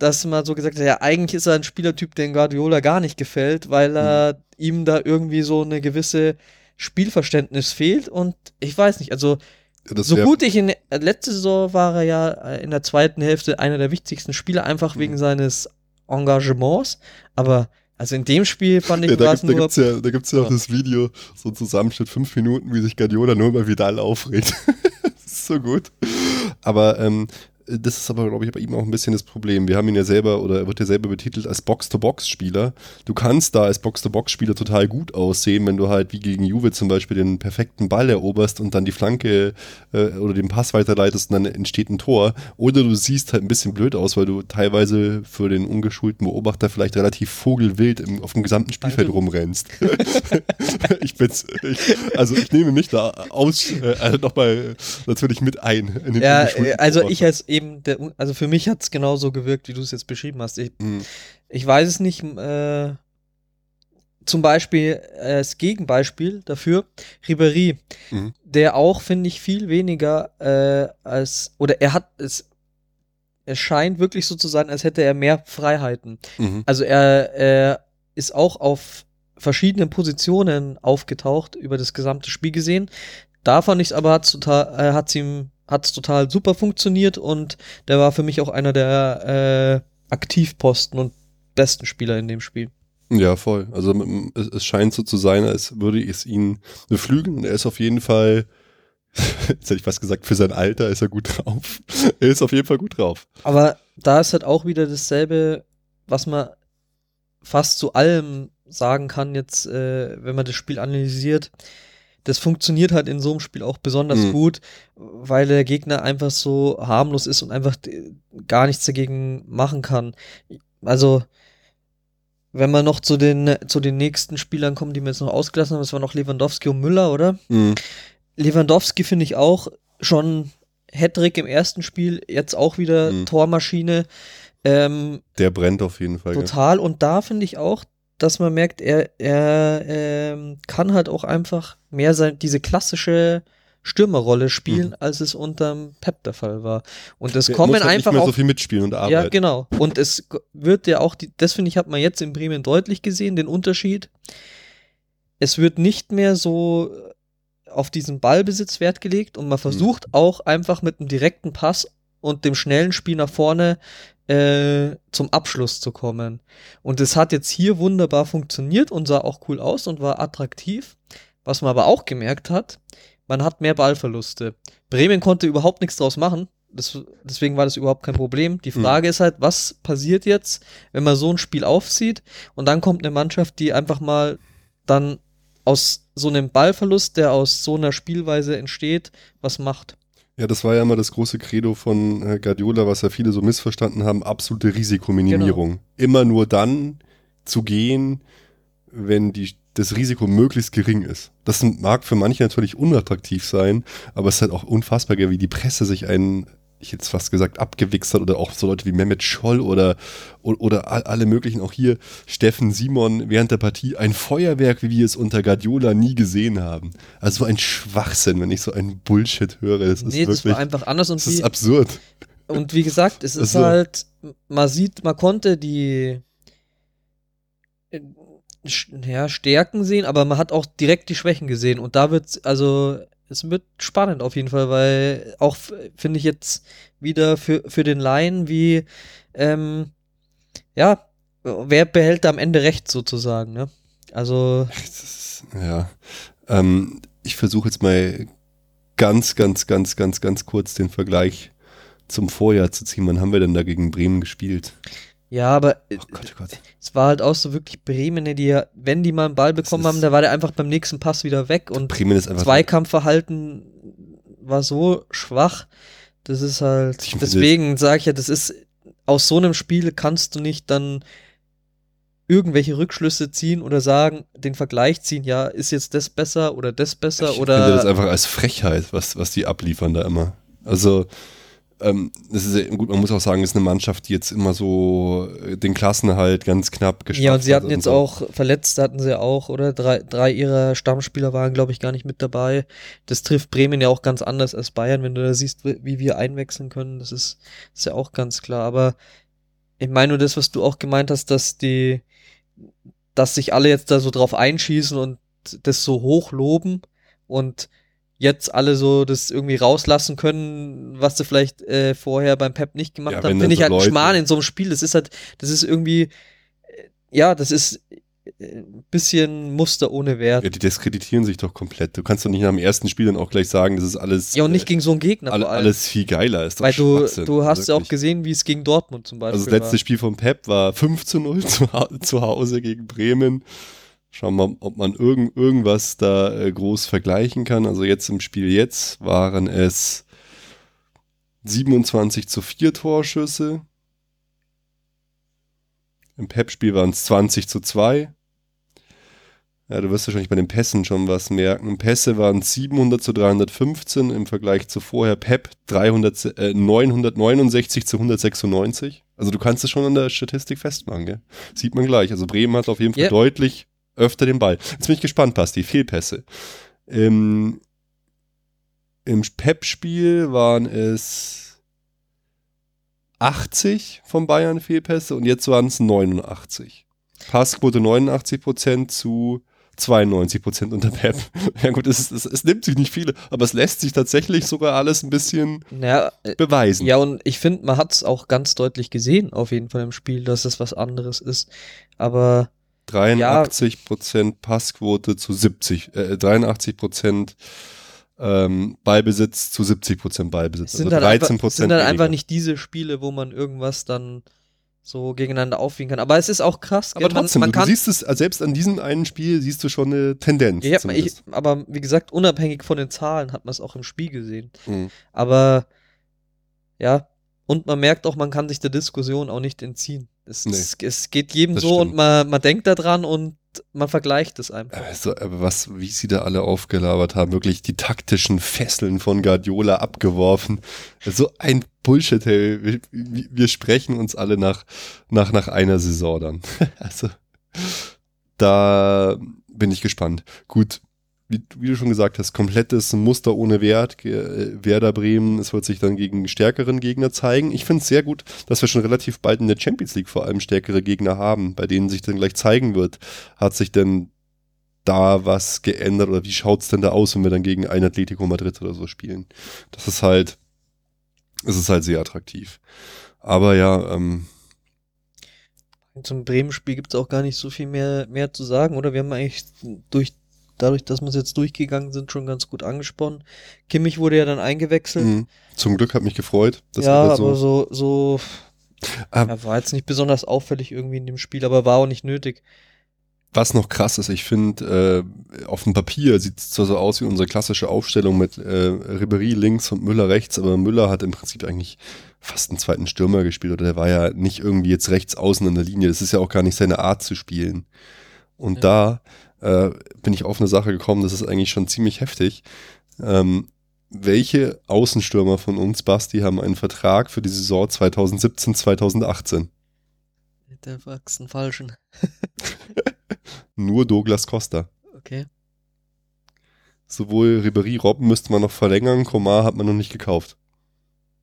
Speaker 3: dass man so gesagt hat, ja, eigentlich ist er ein Spielertyp, den Guardiola gar nicht gefällt, weil er ihm da irgendwie so eine gewisse Spielverständnis fehlt. Und ich weiß nicht, also
Speaker 2: Das
Speaker 3: so gut ich in letzte Saison war er ja äh, in der zweiten Hälfte einer der wichtigsten Spieler, einfach
Speaker 2: Mhm.
Speaker 3: wegen seines Engagements. Aber Also in dem Spiel fand ich
Speaker 2: Ja, da gibt, da gibt's ja, da gibt's ja auch
Speaker 3: Ja.
Speaker 2: das Video, so ein Zusammenschnitt, fünf Minuten, wie sich Guardiola nur über Vidal aufregt. [laughs] das ist so gut. Aber ähm, das ist aber, glaube ich, bei ihm auch ein bisschen das Problem. Wir haben ihn ja selber, oder er wird ja selber betitelt als Box-to-Box-Spieler. Du kannst da als Box-to-Box-Spieler total gut aussehen, wenn du halt wie gegen Juve zum Beispiel den perfekten Ball eroberst und dann die Flanke äh, oder den Pass weiterleitest und dann entsteht ein Tor. Oder du siehst halt ein bisschen blöd aus, weil du teilweise für den ungeschulten Beobachter vielleicht relativ vogelwild im, auf dem gesamten Spielfeld
Speaker 3: Danke.
Speaker 2: rumrennst. [laughs] ich bin's. Ich, also ich nehme mich da aus, äh, also nochmal natürlich mit ein.
Speaker 3: Ja, äh, also
Speaker 2: Beobachter.
Speaker 3: ich als eben der, Un- also für mich hat es genauso gewirkt, wie du es jetzt beschrieben hast. Ich,
Speaker 2: Mhm.
Speaker 3: ich weiß es nicht, äh, zum Beispiel äh, als Gegenbeispiel dafür, Ribéry,
Speaker 2: Mhm.
Speaker 3: der auch, finde ich, viel weniger äh, als, oder er hat es, es scheint wirklich so zu sein, als hätte er mehr Freiheiten.
Speaker 2: Mhm.
Speaker 3: Also er, er ist auch auf verschiedenen Positionen aufgetaucht über das gesamte Spiel gesehen. Da fand ich es aber hat's total, äh, hat's ihm hat's total super funktioniert und der war für mich auch einer der äh, Aktivposten und besten Spieler in dem Spiel.
Speaker 2: Ja, voll. Also es, es scheint so zu sein, als würde es ihn beflügeln. Und er ist auf jeden Fall, [laughs] jetzt hätte ich fast gesagt, für sein Alter ist er gut drauf. [laughs] er ist auf jeden Fall gut drauf.
Speaker 3: Aber da ist halt auch wieder dasselbe, was man fast zu allem sagen kann, jetzt, äh, wenn man das Spiel analysiert. Das funktioniert halt in so einem Spiel auch besonders
Speaker 2: Mhm.
Speaker 3: gut, weil der Gegner einfach so harmlos ist und einfach äh, gar nichts dagegen machen kann. Also, wenn wir noch zu den, zu den nächsten Spielern kommen, die wir jetzt noch ausgelassen haben, das waren noch Lewandowski und Müller, oder?
Speaker 2: Mhm.
Speaker 3: Lewandowski finde ich auch schon Hattrick im ersten Spiel, jetzt auch wieder
Speaker 2: Mhm.
Speaker 3: Tormaschine. Ähm,
Speaker 2: Der brennt auf jeden Fall.
Speaker 3: total. Und da finde ich auch, dass man merkt, er, er ähm, kann halt auch einfach mehr sein, diese klassische Stürmerrolle spielen, als es unterm Pep der Fall war. Und es
Speaker 2: Der
Speaker 3: kommen
Speaker 2: muss halt
Speaker 3: einfach
Speaker 2: nicht mehr
Speaker 3: auch
Speaker 2: so viel mitspielen und arbeiten.
Speaker 3: ja, genau. Und es wird ja auch, die, das finde ich, hat man jetzt in Bremen deutlich gesehen, den Unterschied. Es wird nicht mehr so auf diesen Ballbesitz Wert gelegt und man versucht auch einfach mit einem direkten Pass und dem schnellen Spiel nach vorne äh, zum Abschluss zu kommen. Und es hat jetzt hier wunderbar funktioniert und sah auch cool aus und war attraktiv. Was man aber auch gemerkt hat, man hat mehr Ballverluste. Bremen konnte überhaupt nichts draus machen. Das, deswegen war das überhaupt kein Problem. Die
Speaker 2: Hm.
Speaker 3: Frage ist halt, was passiert jetzt, wenn man so ein Spiel aufzieht und dann kommt eine Mannschaft, die einfach mal dann aus so einem Ballverlust, der aus so einer Spielweise entsteht, was macht.
Speaker 2: Ja, das war ja immer das große Credo von äh, Guardiola, was ja viele so missverstanden haben, absolute Risikominimierung.
Speaker 3: Genau.
Speaker 2: Immer nur dann zu gehen, wenn die, das Risiko möglichst gering ist. Das mag für manche natürlich unattraktiv sein, aber es ist halt auch unfassbar, wie die Presse sich einen, ich es fast gesagt, abgewichst hat oder auch so Leute wie Mehmet Scholl oder, oder, oder all- alle möglichen, auch hier Steffen Simon während der Partie, ein Feuerwerk, wie wir es unter Guardiola nie gesehen haben. Also so ein Schwachsinn, wenn ich so einen Bullshit höre. Das ist
Speaker 3: nee, das
Speaker 2: wirklich,
Speaker 3: war einfach anders und
Speaker 2: das ist
Speaker 3: wie,
Speaker 2: absurd.
Speaker 3: Und wie gesagt, es [laughs] ist
Speaker 2: Also-
Speaker 3: halt, man sieht, man konnte die äh, ja, Stärken sehen, aber man hat auch direkt die Schwächen gesehen. Und da wird also es wird spannend auf jeden Fall, weil auch finde ich jetzt wieder für, für den Laien wie ähm, ja, wer behält da am Ende recht sozusagen, ne? Also [laughs]
Speaker 2: ja. Ähm, ich versuche jetzt mal ganz, ganz, ganz, ganz, ganz kurz den Vergleich zum Vorjahr zu ziehen. Wann haben wir denn da gegen Bremen gespielt?
Speaker 3: Ja, aber
Speaker 2: Oh Gott, oh Gott.
Speaker 3: es war halt auch so wirklich Bremen, die ja, wenn die mal einen Ball bekommen haben, da war der einfach beim nächsten Pass wieder weg und
Speaker 2: Bremen ist einfach.
Speaker 3: Zweikampfverhalten war so schwach. Das ist halt.
Speaker 2: Ich
Speaker 3: Deswegen sage ich ja, das ist aus so einem Spiel kannst du nicht dann irgendwelche Rückschlüsse ziehen oder sagen, den Vergleich ziehen, ja, ist jetzt das besser oder das besser
Speaker 2: ich
Speaker 3: oder
Speaker 2: finde das einfach als Frechheit, was, was die abliefern da immer. Also, ähm, das ist ja, gut, man muss auch sagen, es ist eine Mannschaft, die jetzt immer so äh, den Klassenerhalt ganz knapp geschafft
Speaker 3: ja, und sie
Speaker 2: hat
Speaker 3: hatten jetzt
Speaker 2: so.
Speaker 3: auch Verletzte hatten sie auch, oder? Drei, drei ihrer Stammspieler waren, glaube ich, gar nicht mit dabei. Das trifft Bremen ja auch ganz anders als Bayern, wenn du da siehst, wie wie wir einwechseln können. Das ist, ist ja auch ganz klar. Aber ich meine nur das, was du auch gemeint hast, dass die, dass sich alle jetzt da so drauf einschießen und das so hoch loben und jetzt alle so das irgendwie rauslassen können, was sie vielleicht äh, vorher beim Pep nicht gemacht
Speaker 2: Ja,
Speaker 3: haben, finde ich
Speaker 2: so
Speaker 3: halt
Speaker 2: Leute-
Speaker 3: Schmarrn in so einem Spiel. Das ist halt, das ist irgendwie, äh, ja, das ist äh, ein bisschen Muster ohne Wert.
Speaker 2: Ja, die diskreditieren sich doch komplett. Du kannst doch nicht nach dem ersten Spiel dann auch gleich sagen, das ist alles.
Speaker 3: Ja, und nicht
Speaker 2: äh,
Speaker 3: gegen so einen Gegner. allem.
Speaker 2: alles viel geiler. Ist
Speaker 3: Weil du, du hast ja auch
Speaker 2: wirklich.
Speaker 3: gesehen, wie es gegen Dortmund zum Beispiel
Speaker 2: Also das letzte
Speaker 3: war.
Speaker 2: Spiel von Pep war 5 zu 0 [laughs] zu, zu Hause gegen Bremen. Schauen wir mal, ob man irgend, irgendwas da äh, groß vergleichen kann. Also jetzt im Spiel jetzt waren es 27 zu 4 Torschüsse. Im Pep-Spiel waren es 20 zu 2. Ja, du wirst wahrscheinlich bei den Pässen schon was merken. Pässe waren 700 zu 315 im Vergleich zu vorher. Pep 300, äh, 969 zu 196. Also du kannst es schon an der Statistik festmachen, gell? Sieht man gleich. Also Bremen hat auf jeden Fall
Speaker 3: Ja.
Speaker 2: deutlich öfter den Ball. Jetzt bin ich gespannt, Basti. Fehlpässe. Im, im Pep-Spiel waren es 80 von Bayern Fehlpässe und jetzt waren es 89. Passquote 89% zu 92% unter Pep. [laughs] Ja gut, es, es, es nimmt sich nicht viele, aber es lässt sich tatsächlich sogar alles ein bisschen
Speaker 3: Ja, äh,
Speaker 2: beweisen.
Speaker 3: ja, und ich finde, man hat es auch ganz deutlich gesehen, auf jeden Fall im Spiel, dass es was anderes ist. Aber
Speaker 2: 83% Passquote zu 70, äh, 83% ähm, Ballbesitz zu 70% Ballbesitz.
Speaker 3: es sind,
Speaker 2: also
Speaker 3: halt
Speaker 2: 13%
Speaker 3: einfach, es sind halt
Speaker 2: weniger.
Speaker 3: einfach nicht diese Spiele, wo man irgendwas dann so gegeneinander aufwiegen kann. Aber es ist auch krass.
Speaker 2: Aber
Speaker 3: gell? man,
Speaker 2: trotzdem,
Speaker 3: man
Speaker 2: du siehst es, also selbst an diesem einen Spiel siehst du schon eine Tendenz.
Speaker 3: ja, ich, aber wie gesagt, unabhängig von den Zahlen hat man es auch im Spiel gesehen.
Speaker 2: Mhm.
Speaker 3: Aber ja, und man merkt auch, man kann sich der Diskussion auch nicht entziehen. Es,
Speaker 2: Nee.
Speaker 3: es, es geht jedem so
Speaker 2: stimmt.
Speaker 3: und man, man denkt da dran und man vergleicht es einfach.
Speaker 2: Also, aber was, wie sie da alle aufgelabert haben, wirklich die taktischen Fesseln von Guardiola abgeworfen. So ein Bullshit, hey. Wir, wir wir sprechen uns alle nach, nach, nach einer Saison dann. [laughs] Also, da bin ich gespannt. Gut, wie, wie du schon gesagt hast, komplettes Muster ohne Wert. Äh, Werder Bremen, es wird sich dann gegen stärkeren Gegner zeigen. Ich finde es sehr gut, dass wir schon relativ bald in der Champions League vor allem stärkere Gegner haben, bei denen sich dann gleich zeigen wird, hat sich denn da was geändert oder wie schaut's denn da aus, wenn wir dann gegen ein Atletico Madrid oder so spielen? Das ist halt, es ist halt sehr attraktiv. Aber ja, ähm,
Speaker 3: Zum Bremen-Spiel gibt es auch gar nicht so viel mehr, mehr zu sagen, oder? Wir haben eigentlich durch, dadurch, dass wir es jetzt durchgegangen sind, schon ganz gut angesprochen. Kimmich wurde ja dann eingewechselt.
Speaker 2: mh, zum Glück hat mich gefreut. dass
Speaker 3: ja,
Speaker 2: wir
Speaker 3: aber
Speaker 2: so,
Speaker 3: so, so,
Speaker 2: Ah.
Speaker 3: er war jetzt nicht besonders auffällig irgendwie in dem Spiel, aber war auch nicht nötig.
Speaker 2: Was noch krass ist, ich finde, äh, auf dem Papier sieht es zwar so aus wie unsere klassische Aufstellung mit äh, Ribery links und Müller rechts, aber Müller hat im Prinzip eigentlich fast einen zweiten Stürmer gespielt oder der war ja nicht irgendwie jetzt rechts außen in der Linie. Das ist ja auch gar nicht seine Art zu spielen. Und da äh, bin ich auf eine Sache gekommen, das ist eigentlich schon ziemlich heftig. Ähm, welche Außenstürmer von uns, Basti, haben einen Vertrag für die Saison 2017, 2018?
Speaker 3: Der wachsen falschen. [laughs]
Speaker 2: Nur Douglas Costa.
Speaker 3: Okay.
Speaker 2: Sowohl Ribery, Robben müsste man noch verlängern, Komar hat man noch nicht gekauft.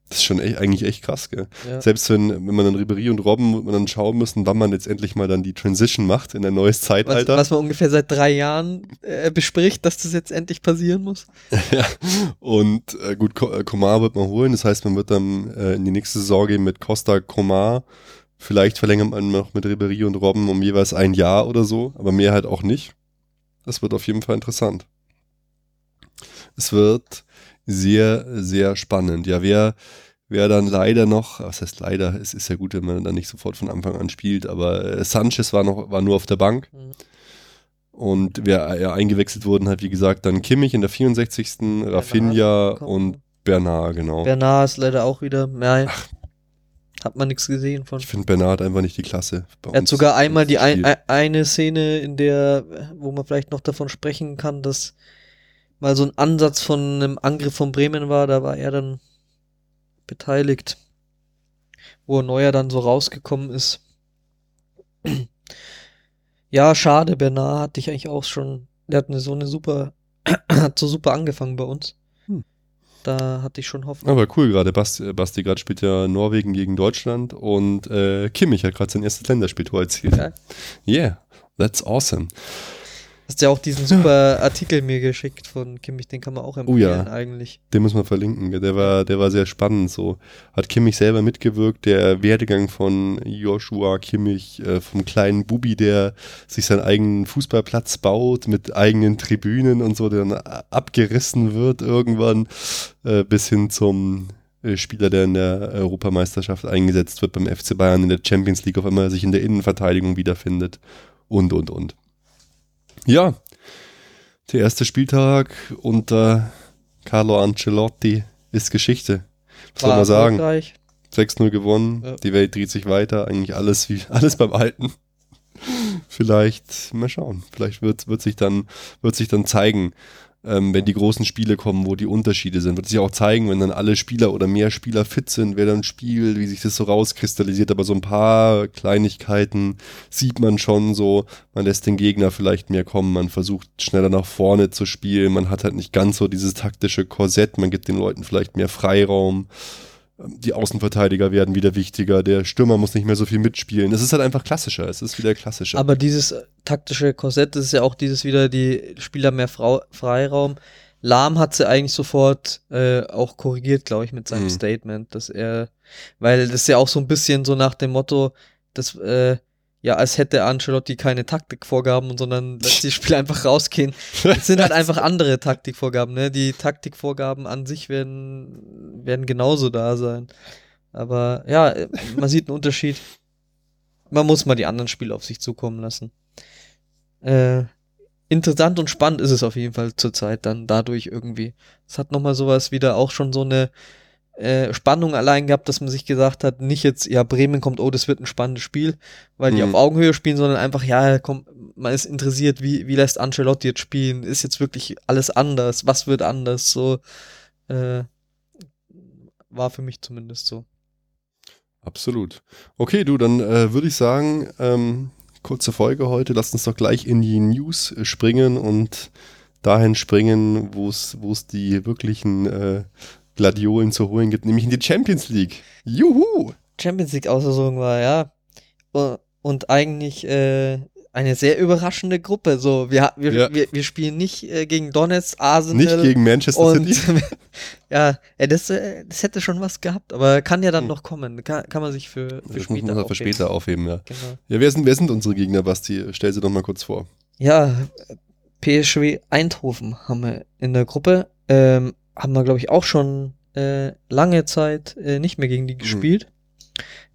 Speaker 2: Das ist schon echt, eigentlich echt krass, gell?
Speaker 3: Ja.
Speaker 2: Selbst wenn, wenn man dann Ribery und Robben, man dann schauen müssen, wann man jetzt endlich mal dann die Transition macht in ein neues
Speaker 3: Was,
Speaker 2: Zeitalter.
Speaker 3: was man ungefähr seit drei Jahren äh, bespricht, dass das jetzt endlich passieren muss. [laughs]
Speaker 2: ja. Und äh, gut, äh, Komar wird man holen, das heißt, man wird dann äh, in die nächste Saison gehen mit Costa Komar. Vielleicht verlängert man noch mit Ribery und Robben um jeweils ein Jahr oder so, aber mehr halt auch nicht. Das wird auf jeden Fall interessant. Es wird sehr, sehr spannend. Ja, wer, wer dann leider noch, was heißt leider, es ist ja gut, wenn man dann nicht sofort von Anfang an spielt, aber äh, Sanchez war noch, war nur auf der Bank.
Speaker 3: Mhm.
Speaker 2: Und wer ja, eingewechselt wurden, hat wie gesagt dann Kimmich in der 64. Rafinha
Speaker 3: Komm.
Speaker 2: und Bernard, genau.
Speaker 3: Bernard ist leider auch wieder. Ja, hat man nichts gesehen von.
Speaker 2: ich finde Bernard einfach nicht die Klasse.
Speaker 3: Er hat sogar einmal die ein, ein, eine Szene, in der, wo man vielleicht noch davon sprechen kann, dass mal so ein Ansatz von einem Angriff von Bremen war, da war er dann beteiligt, wo Neuer dann so rausgekommen ist. Ja, schade, Bernard hatte ich eigentlich auch schon, der hat eine, so eine super, [clears throat] hat so super angefangen bei uns.
Speaker 2: Hm.
Speaker 3: Da hatte ich schon Hoffnung.
Speaker 2: Aber cool gerade. Basti, Basti gerade spielt ja Norwegen gegen Deutschland und äh, Kimmich hat gerade sein erstes Länderspieltor erzielt.
Speaker 3: Geil.
Speaker 2: Yeah, that's awesome.
Speaker 3: Hast ja auch diesen super Artikel mir geschickt von Kimmich, den kann man auch empfehlen
Speaker 2: ja.
Speaker 3: eigentlich.
Speaker 2: Den muss man verlinken. Der war, der war sehr spannend. So hat Kimmich selber mitgewirkt. Der Werdegang von Joshua Kimmich, äh, vom kleinen Bubi, der sich seinen eigenen Fußballplatz baut mit eigenen Tribünen und so, der dann a- abgerissen wird irgendwann, äh, bis hin zum äh, Spieler, der in der Europameisterschaft eingesetzt wird beim FC Bayern in der Champions League, auf einmal sich in der Innenverteidigung wiederfindet und und und. Ja, der erste Spieltag unter Carlo Ancelotti ist Geschichte. Was soll man sagen?
Speaker 3: erfolgreich.
Speaker 2: 6-0 gewonnen,
Speaker 3: Ja.
Speaker 2: die Welt dreht sich weiter, eigentlich alles wie [laughs] alles beim Alten. Vielleicht, mal schauen, vielleicht wird, wird, sich, dann, wird sich dann zeigen, ähm, wenn die großen Spiele kommen, wo die Unterschiede sind. Wird sich auch zeigen, wenn dann alle Spieler oder mehr Spieler fit sind, wer dann spielt, wie sich das so rauskristallisiert. Aber so ein paar Kleinigkeiten sieht man schon so. Man lässt den Gegner vielleicht mehr kommen, man versucht schneller nach vorne zu spielen, man hat halt nicht ganz so dieses taktische Korsett, man gibt den Leuten vielleicht mehr Freiraum die Außenverteidiger werden wieder wichtiger, der Stürmer muss nicht mehr so viel mitspielen. Es ist halt einfach klassischer, es ist wieder klassischer.
Speaker 3: Aber dieses taktische Korsett, ist ja auch dieses wieder, die Spieler mehr Frau Freiraum. Lahm hat sie eigentlich sofort äh, auch korrigiert, glaube ich, mit seinem
Speaker 2: Mhm.
Speaker 3: Statement, dass er, weil das ist ja auch so ein bisschen so nach dem Motto, dass, äh, ja, als hätte Ancelotti keine Taktikvorgaben, sondern lässt die Spieler [laughs] einfach rausgehen. Es sind halt einfach andere Taktikvorgaben, ne? Die Taktikvorgaben an sich werden, werden genauso da sein. Aber ja, man sieht einen Unterschied. Man muss mal die anderen Spiele auf sich zukommen lassen. Äh, interessant und spannend ist es auf jeden Fall zurzeit dann dadurch irgendwie. Es hat nochmal sowas wieder auch schon so eine äh, Spannung allein gehabt, dass man sich gesagt hat, nicht jetzt, ja, Bremen kommt, oh, das wird ein spannendes Spiel, weil die
Speaker 2: Mhm.
Speaker 3: auf Augenhöhe spielen, sondern einfach, ja, komm, man ist interessiert, wie, wie lässt Ancelotti jetzt spielen? Ist jetzt wirklich alles anders? Was wird anders? So, äh, war für mich zumindest so.
Speaker 2: Absolut. Okay, du, dann äh, würde ich sagen, ähm, kurze Folge heute. Lasst uns doch gleich in die News äh, springen und dahin springen, wo es wo es die wirklichen äh, Gladiolen zu holen gibt, nämlich in die Champions League. Juhu!
Speaker 3: Champions League Auslosung war, ja. Und eigentlich äh, eine sehr überraschende Gruppe. So, wir, wir,
Speaker 2: Ja.
Speaker 3: wir, wir spielen nicht äh, gegen Donetsk, Arsenal
Speaker 2: Nicht gegen Manchester
Speaker 3: und
Speaker 2: City. [laughs]
Speaker 3: ja, das, äh, das hätte schon was gehabt, aber kann ja dann
Speaker 2: Hm.
Speaker 3: noch kommen. Kann, kann man sich für, für später
Speaker 2: man für
Speaker 3: aufheben.
Speaker 2: später aufheben, ja.
Speaker 3: Genau.
Speaker 2: Ja, wer sind, wer sind unsere Gegner, Basti? Stell sie doch mal kurz vor.
Speaker 3: Ja, PSW Eindhoven haben wir in der Gruppe. Ähm, haben wir, glaube ich, auch schon äh, lange Zeit äh, nicht mehr gegen die gespielt.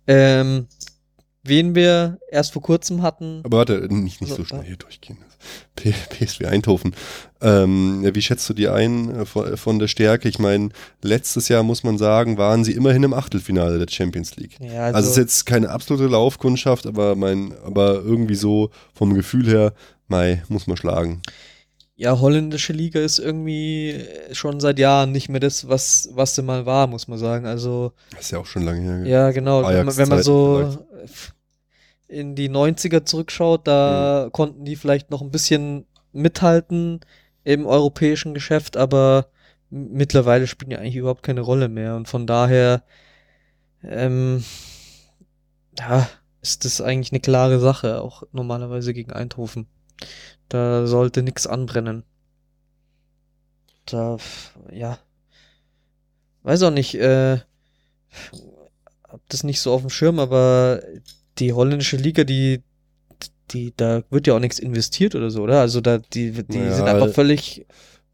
Speaker 3: Ähm, wen wir erst vor kurzem hatten.
Speaker 2: Aber warte, nicht, nicht so
Speaker 3: Also,
Speaker 2: schnell hier durchgehen. P PSV Eindhoven. Ähm, wie schätzt du die ein äh, von, von der Stärke? Ich meine, letztes Jahr muss man sagen, waren sie immerhin im Achtelfinale der Champions League.
Speaker 3: Ja,
Speaker 2: Also, es ist jetzt keine absolute Laufkundschaft, aber mein, aber irgendwie so vom Gefühl her, Mai, muss man schlagen.
Speaker 3: Ja, holländische Liga ist irgendwie schon seit Jahren nicht mehr das, was, was sie mal war, muss man sagen. Also,
Speaker 2: Das ist ja auch schon lange her.
Speaker 3: ja, genau. Wenn man, wenn man so in die 90er zurückschaut, da
Speaker 2: Mhm.
Speaker 3: konnten die vielleicht noch ein bisschen mithalten im europäischen Geschäft, aber mittlerweile spielen die eigentlich überhaupt keine Rolle mehr. Und von daher, ähm, ja, ist das eigentlich eine klare Sache, auch normalerweise gegen Eindhoven. Da sollte nichts anbrennen. Da, ja. Weiß auch nicht, äh, hab das nicht so auf dem Schirm, aber die holländische Liga, die, die, da wird ja auch nichts investiert oder so, oder? Also da, die, die
Speaker 2: Naja,
Speaker 3: sind einfach völlig,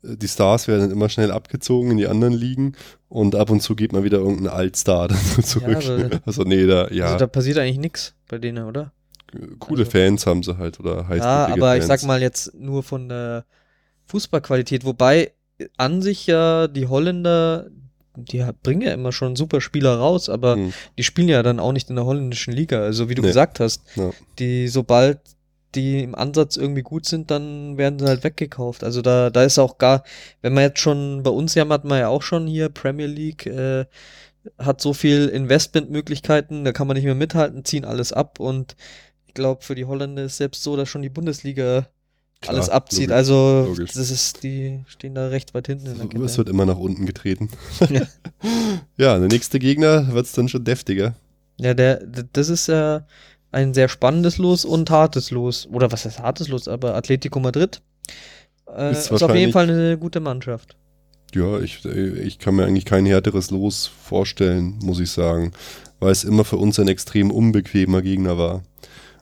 Speaker 2: Die Stars werden immer schnell abgezogen in die anderen Ligen und ab und zu geht mal wieder irgendein Altstar [laughs] so zurück.
Speaker 3: aber-
Speaker 2: also nee, da, ja,
Speaker 3: also da passiert eigentlich nichts bei denen, oder?
Speaker 2: Coole
Speaker 3: also-
Speaker 2: Fans haben sie halt oder heißt
Speaker 3: Ja, aber ich sag mal jetzt nur von der Fußballqualität, wobei an sich ja die Holländer, die bringen ja immer schon super Spieler raus, aber
Speaker 2: Hm.
Speaker 3: die spielen ja dann auch nicht in der holländischen Liga. Also wie du
Speaker 2: Nee.
Speaker 3: gesagt hast,
Speaker 2: Ja.
Speaker 3: die sobald die im Ansatz irgendwie gut sind, dann werden sie halt weggekauft. Also da, da ist auch gar, wenn man jetzt schon bei uns ja hat man ja auch schon hier Premier League, äh, hat so viel Investmentmöglichkeiten, da kann man nicht mehr mithalten, ziehen alles ab und ich glaube, für die Holländer ist selbst so, dass schon die Bundesliga
Speaker 2: Klar,
Speaker 3: alles abzieht.
Speaker 2: logisch,
Speaker 3: Also
Speaker 2: logisch.
Speaker 3: das ist, die stehen da recht weit hinten in der.
Speaker 2: Es wird immer nach unten getreten.
Speaker 3: Ja. [laughs]
Speaker 2: ja, der nächste Gegner wird es dann schon deftiger.
Speaker 3: Ja, der, das ist ja ein sehr spannendes Los und hartes Los. Oder was heißt hartes Los? Aber Atletico Madrid äh,
Speaker 2: Ist
Speaker 3: ist, auf jeden Fall eine gute Mannschaft.
Speaker 2: Ja, ich, ich kann mir eigentlich kein härteres Los vorstellen, muss ich sagen, weil es immer für uns ein extrem unbequemer Gegner war.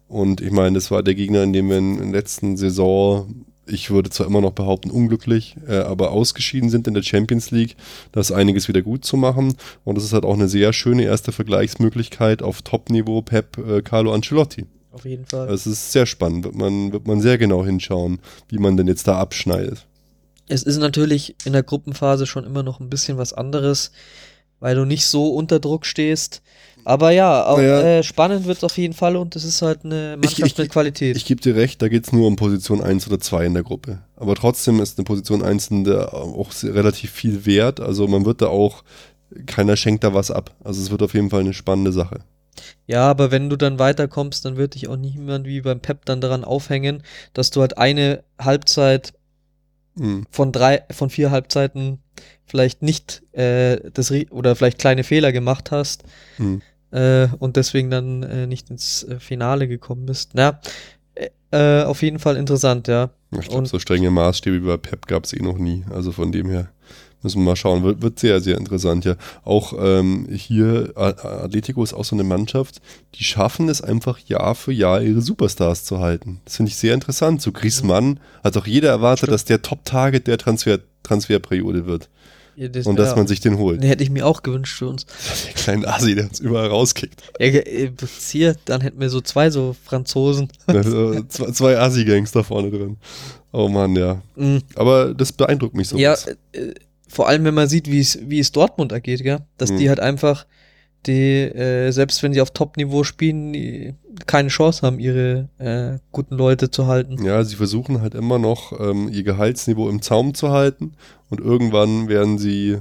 Speaker 2: Und ich meine, das war der Gegner, in dem wir in der letzten Saison, ich würde zwar immer noch behaupten, unglücklich, äh, aber ausgeschieden sind in der Champions League. Da ist einiges wieder gut zu machen. Und das ist halt auch eine sehr schöne erste Vergleichsmöglichkeit auf Top-Niveau Pep äh, Carlo Ancelotti.
Speaker 3: Auf jeden Fall.
Speaker 2: Also es ist sehr spannend, wird man, wird man sehr genau hinschauen, wie man denn jetzt da abschneidet.
Speaker 3: Es ist natürlich in der Gruppenphase schon immer noch ein bisschen was anderes, weil du nicht so unter Druck stehst. Aber ja, auch,
Speaker 2: Naja.
Speaker 3: äh, spannend wird es auf jeden Fall und es ist halt eine Mannschaft
Speaker 2: Ich- ich-
Speaker 3: mit Qualität.
Speaker 2: Ich gebe dir recht, da geht es nur um Position 1 oder 2 in der Gruppe. Aber trotzdem ist eine Position 1 in der auch sehr, relativ viel wert. Also man wird da auch, keiner schenkt da was ab. Also es wird auf jeden Fall eine spannende Sache.
Speaker 3: ja, aber wenn du dann weiterkommst, dann wird dich auch niemand wie beim Pep dann daran aufhängen, dass du halt eine Halbzeit
Speaker 2: Mhm.
Speaker 3: von drei, von vier Halbzeiten vielleicht nicht äh, das oder vielleicht kleine Fehler gemacht hast
Speaker 2: Mhm.
Speaker 3: Äh, und deswegen dann äh, nicht ins äh, Finale gekommen bist. Ja, äh, äh, auf jeden Fall interessant, ja.
Speaker 2: Ich glaube, so strenge Maßstäbe wie bei Pep gab es eh noch nie. Also von dem her müssen wir mal schauen. Wird, wird sehr, sehr interessant, ja. Auch ähm, hier, Atletico ist auch so eine Mannschaft, die schaffen es einfach Jahr für Jahr ihre Superstars zu halten. Das finde ich sehr interessant. So Griezmann hat auch jeder erwartet,
Speaker 3: Stimmt.
Speaker 2: dass der Top-Target der Transfer, Transferperiode wird.
Speaker 3: Ja, das
Speaker 2: Und dass man sich den holt.
Speaker 3: den hätte ich mir auch gewünscht für uns.
Speaker 2: Der kleine Asi, der uns überall rauskickt.
Speaker 3: Ja, äh, hier, dann hätten wir so zwei so Franzosen.
Speaker 2: Also, zwei zwei Asi-Gangs da vorne drin. Oh Mann, ja.
Speaker 3: Mm,
Speaker 2: Aber das beeindruckt mich so.
Speaker 3: ja, äh, vor allem wenn man sieht, wie es wie es Dortmund ergeht, gell? Dass
Speaker 2: Mhm.
Speaker 3: die halt einfach die äh, selbst wenn die auf Top-Niveau spielen, die keine Chance haben, ihre äh, guten Leute zu halten.
Speaker 2: Ja, sie versuchen halt immer noch, ähm, ihr Gehaltsniveau im Zaum zu halten und irgendwann werden sie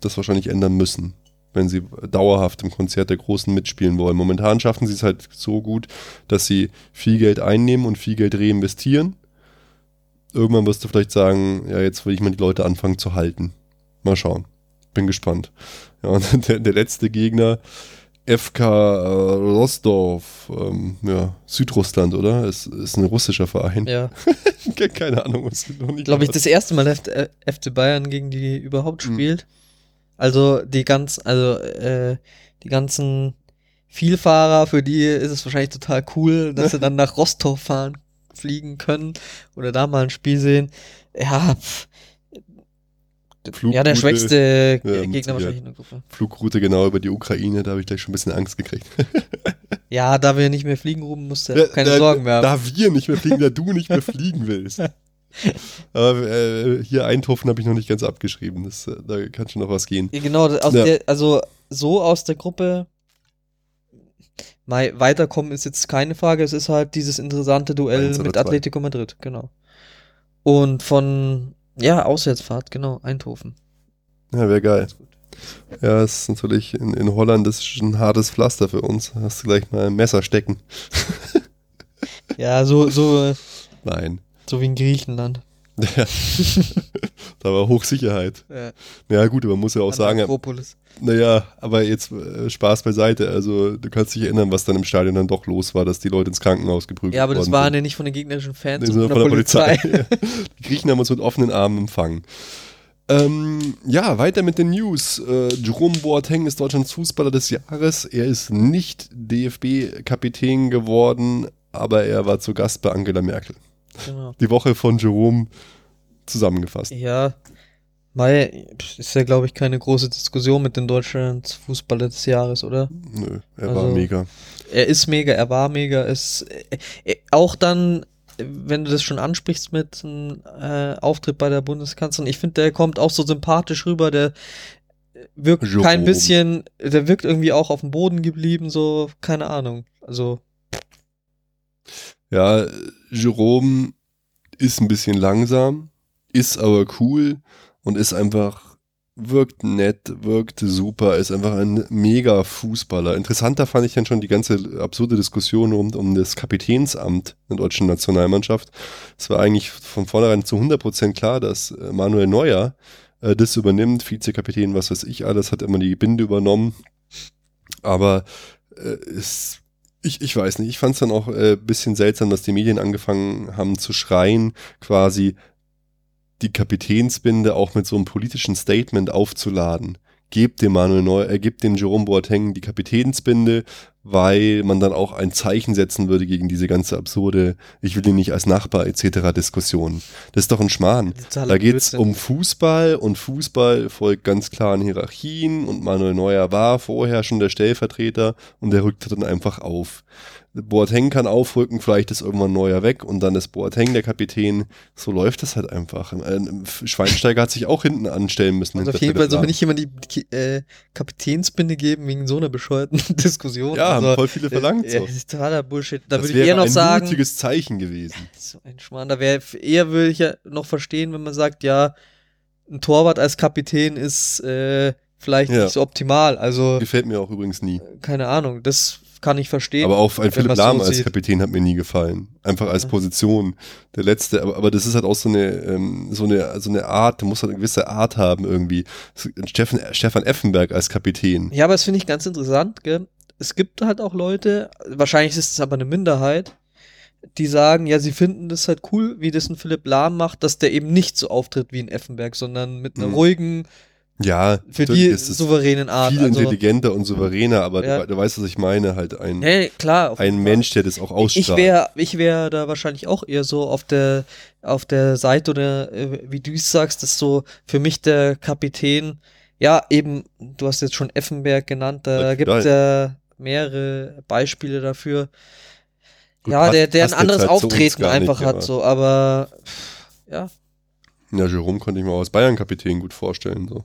Speaker 2: das wahrscheinlich ändern müssen, wenn sie dauerhaft im Konzert der Großen mitspielen wollen. Momentan schaffen sie es halt so gut, dass sie viel Geld einnehmen und viel Geld reinvestieren. Irgendwann wirst du vielleicht sagen, ja, jetzt will ich mal die Leute anfangen zu halten. Mal schauen. Bin gespannt. Ja, und [laughs] der, der letzte Gegner, FK äh, Rostov, ähm, ja, Südrussland, oder? Ist, ist ein russischer Verein.
Speaker 3: Ja, [laughs]
Speaker 2: Keine Ahnung, was noch nicht
Speaker 3: glaube ich, das erste Mal F äh, FC Bayern gegen die überhaupt
Speaker 2: Mhm.
Speaker 3: spielt. Also die ganz, also äh, die ganzen Vielfahrer, für die ist es wahrscheinlich total cool, dass sie [laughs] dann nach Rostov fahren, fliegen können oder da mal ein Spiel sehen. Ja, pff. Ja der
Speaker 2: Flugroute,
Speaker 3: schwächste
Speaker 2: mit
Speaker 3: Gegner wahrscheinlich in der Gruppe.
Speaker 2: Flugroute genau über die Ukraine, da habe ich gleich schon ein bisschen Angst gekriegt. [laughs]
Speaker 3: Ja, da wir nicht mehr fliegen, Ruben, musst du keine
Speaker 2: da,
Speaker 3: Sorgen mehr haben.
Speaker 2: Da wir nicht mehr fliegen, da du nicht mehr fliegen willst. [laughs] Aber äh, hier Eindhoven habe ich noch nicht ganz abgeschrieben. Das, äh, da kann schon noch was gehen.
Speaker 3: Genau,
Speaker 2: Ja.
Speaker 3: der, also so aus der Gruppe mal weiterkommen ist jetzt keine Frage. Es ist halt dieses interessante Duell mit
Speaker 2: zwei.
Speaker 3: Atletico Madrid, genau. Und von, ja, Auswärtsfahrt, genau, Eindhoven.
Speaker 2: Ja, wäre geil. Ja, ist natürlich in, in Holland ist ein hartes Pflaster für uns. Hast du gleich mal ein Messer stecken. [laughs]
Speaker 3: Ja, so, so,
Speaker 2: Nein.
Speaker 3: so wie in Griechenland.
Speaker 2: Ja. [laughs] da war Hochsicherheit.
Speaker 3: Ja,
Speaker 2: Ja, gut, aber man muss ja auch
Speaker 3: an
Speaker 2: sagen,
Speaker 3: Akropolis.
Speaker 2: Naja, aber jetzt äh, Spaß beiseite. Also du kannst dich erinnern, was dann im Stadion dann doch los war, dass die Leute ins Krankenhaus geprügelt
Speaker 3: Ja, aber das waren
Speaker 2: sind.
Speaker 3: ja nicht von den gegnerischen Fans,
Speaker 2: Nee, sondern von der Polizei. [laughs] die Griechen haben uns mit offenen Armen empfangen. Ähm, ja, weiter mit den News. Äh, Jerome Boateng ist Deutschlands Fußballer des Jahres. Er ist nicht DFB-Kapitän geworden, aber er war zu Gast bei Angela Merkel.
Speaker 3: Genau.
Speaker 2: Die Woche von Jerome zusammengefasst.
Speaker 3: Ja, Mai ist ja, glaube ich, keine große Diskussion mit den Deutschlands Fußballer des Jahres, oder?
Speaker 2: Nö, er
Speaker 3: Also-
Speaker 2: war mega.
Speaker 3: Er ist mega, er war mega. Es, äh, äh, auch dann, wenn du das schon ansprichst mit einem äh, Auftritt bei der Bundeskanzlerin, ich finde, der kommt auch so sympathisch rüber. Der äh, wirkt
Speaker 2: Jerome.
Speaker 3: kein bisschen, der wirkt irgendwie auch auf dem Boden geblieben, so, keine Ahnung. Also,
Speaker 2: Ja, Jerome ist ein bisschen langsam, ist aber cool und ist einfach, wirkt nett, wirkt super, ist einfach ein mega Fußballer. Interessanter fand ich dann schon die ganze absurde Diskussion rund um das Kapitänsamt der deutschen Nationalmannschaft. Es war eigentlich von vornherein zu 100% klar, dass äh, Manuel Neuer äh, das übernimmt, Vizekapitän, was weiß ich alles, hat immer die Binde übernommen. Aber äh, es Ich, ich weiß nicht, ich fand es dann auch ein äh, bisschen seltsam, dass die Medien angefangen haben zu schreien, quasi die Kapitänsbinde auch mit so einem politischen Statement aufzuladen gebt dem Manuel Neuer, äh, gebt dem Jerome Boateng die Kapitänsbinde, weil man dann auch ein Zeichen setzen würde gegen diese ganze absurde, ich will ihn nicht als Nachbar etc. Diskussion. Das ist doch ein Schmarrn. Da geht's um Fußball und Fußball folgt ganz klaren Hierarchien und Manuel Neuer war vorher schon der Stellvertreter und der rückte dann einfach auf. Boateng kann aufrücken, vielleicht ist irgendwann neuer weg und dann ist Boateng der Kapitän. So läuft das halt einfach. Äh, Schweinsteiger hat sich auch hinten anstellen müssen.
Speaker 3: Also auf jeden Fall soll mir nicht jemand die, äh, Kapitänsbinde geben wegen so einer bescheuerten [laughs] Diskussion.
Speaker 2: Ja,
Speaker 3: also,
Speaker 2: haben voll viele verlangt.
Speaker 3: Äh, so. Das ist totaler Bullshit. Da
Speaker 2: würde
Speaker 3: ich eher noch
Speaker 2: ein
Speaker 3: sagen.
Speaker 2: ein mutiges Zeichen gewesen.
Speaker 3: So ein Schmarrn. Da wäre eher würde ich ja noch verstehen, wenn man sagt, ja, ein Torwart als Kapitän ist äh, vielleicht ja. nicht so optimal. Also
Speaker 2: gefällt mir auch übrigens nie.
Speaker 3: Keine Ahnung. Das kann ich verstehen.
Speaker 2: Aber auch ein Philipp Lahm so als Kapitän hat mir nie gefallen. Einfach als. Position. Der letzte, aber, aber das ist halt auch so eine, ähm, so eine, so eine Art, du musst halt eine gewisse Art haben irgendwie. Steffen, Stefan Effenberg als Kapitän.
Speaker 3: Ja, aber das finde ich ganz interessant, gell? Es gibt halt auch Leute, wahrscheinlich ist es aber eine Minderheit, die sagen, ja, sie finden das halt cool, wie das ein Philipp Lahm macht, dass der eben nicht so auftritt wie ein Effenberg, sondern mit einer mhm. ruhigen,
Speaker 2: ja,
Speaker 3: für die souveränen Art.
Speaker 2: Viel also, intelligenter und souveräner, aber ja. du, du, weißt, was ich meine, halt ein,
Speaker 3: hey, klar,
Speaker 2: ein Mensch, der das auch ausstrahlt.
Speaker 3: Ich wäre ich wär da wahrscheinlich auch eher so auf der, auf der Seite oder äh, wie du es sagst, dass so für mich der Kapitän, ja, eben, du hast jetzt schon Effenberg genannt, da gibt es ja mehrere Beispiele dafür. Gut, ja, passt, der, der ein anderes Auftreten einfach nicht, hat, so, aber ja.
Speaker 2: Ja, Jerome konnte ich mir auch als Bayern-Kapitän gut vorstellen, so.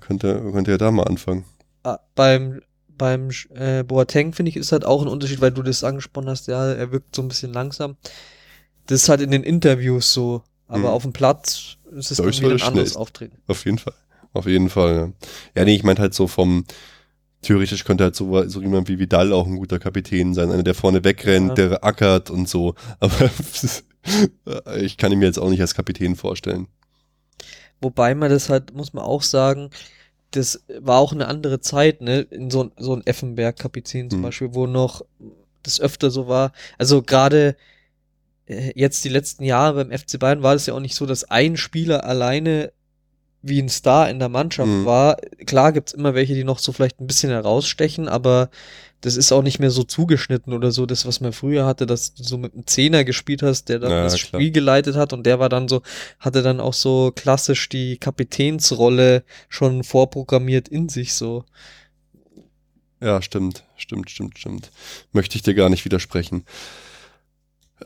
Speaker 2: Könnte, könnte ja da mal anfangen.
Speaker 3: Ah, beim beim äh, Boateng finde ich ist halt auch ein Unterschied, weil du das angesprochen hast, ja, er wirkt so ein bisschen langsam. Das ist halt in den Interviews so, aber mhm. auf dem Platz ist es irgendwie ein anderes Auftreten.
Speaker 2: Auf jeden Fall. Auf jeden Fall, ja. Ja, nee, ich meinte halt so vom, theoretisch könnte halt so, so jemand wie Vidal auch ein guter Kapitän sein, einer, der vorne wegrennt, ja. der ackert und so. [laughs] Aber [laughs] ich kann ihn mir jetzt auch nicht als Kapitän vorstellen.
Speaker 3: Wobei man das halt, muss man auch sagen, das war auch eine andere Zeit, ne? In so, so ein Effenberg-Kapitän zum hm. Beispiel, wo noch das öfter so war. Also gerade äh, jetzt die letzten Jahre beim FC Bayern war es ja auch nicht so, dass ein Spieler alleine wie ein Star in der Mannschaft mhm. war. Klar gibt's immer welche, die noch so vielleicht ein bisschen herausstechen, aber das ist auch nicht mehr so zugeschnitten oder so, das, was man früher hatte, dass du so mit einem Zehner gespielt hast, der dann ja, das klar. Spiel geleitet hat und der war dann so, hatte dann auch so klassisch die Kapitänsrolle schon vorprogrammiert in sich so.
Speaker 2: Ja, stimmt, stimmt, stimmt, stimmt. Möchte ich dir gar nicht widersprechen.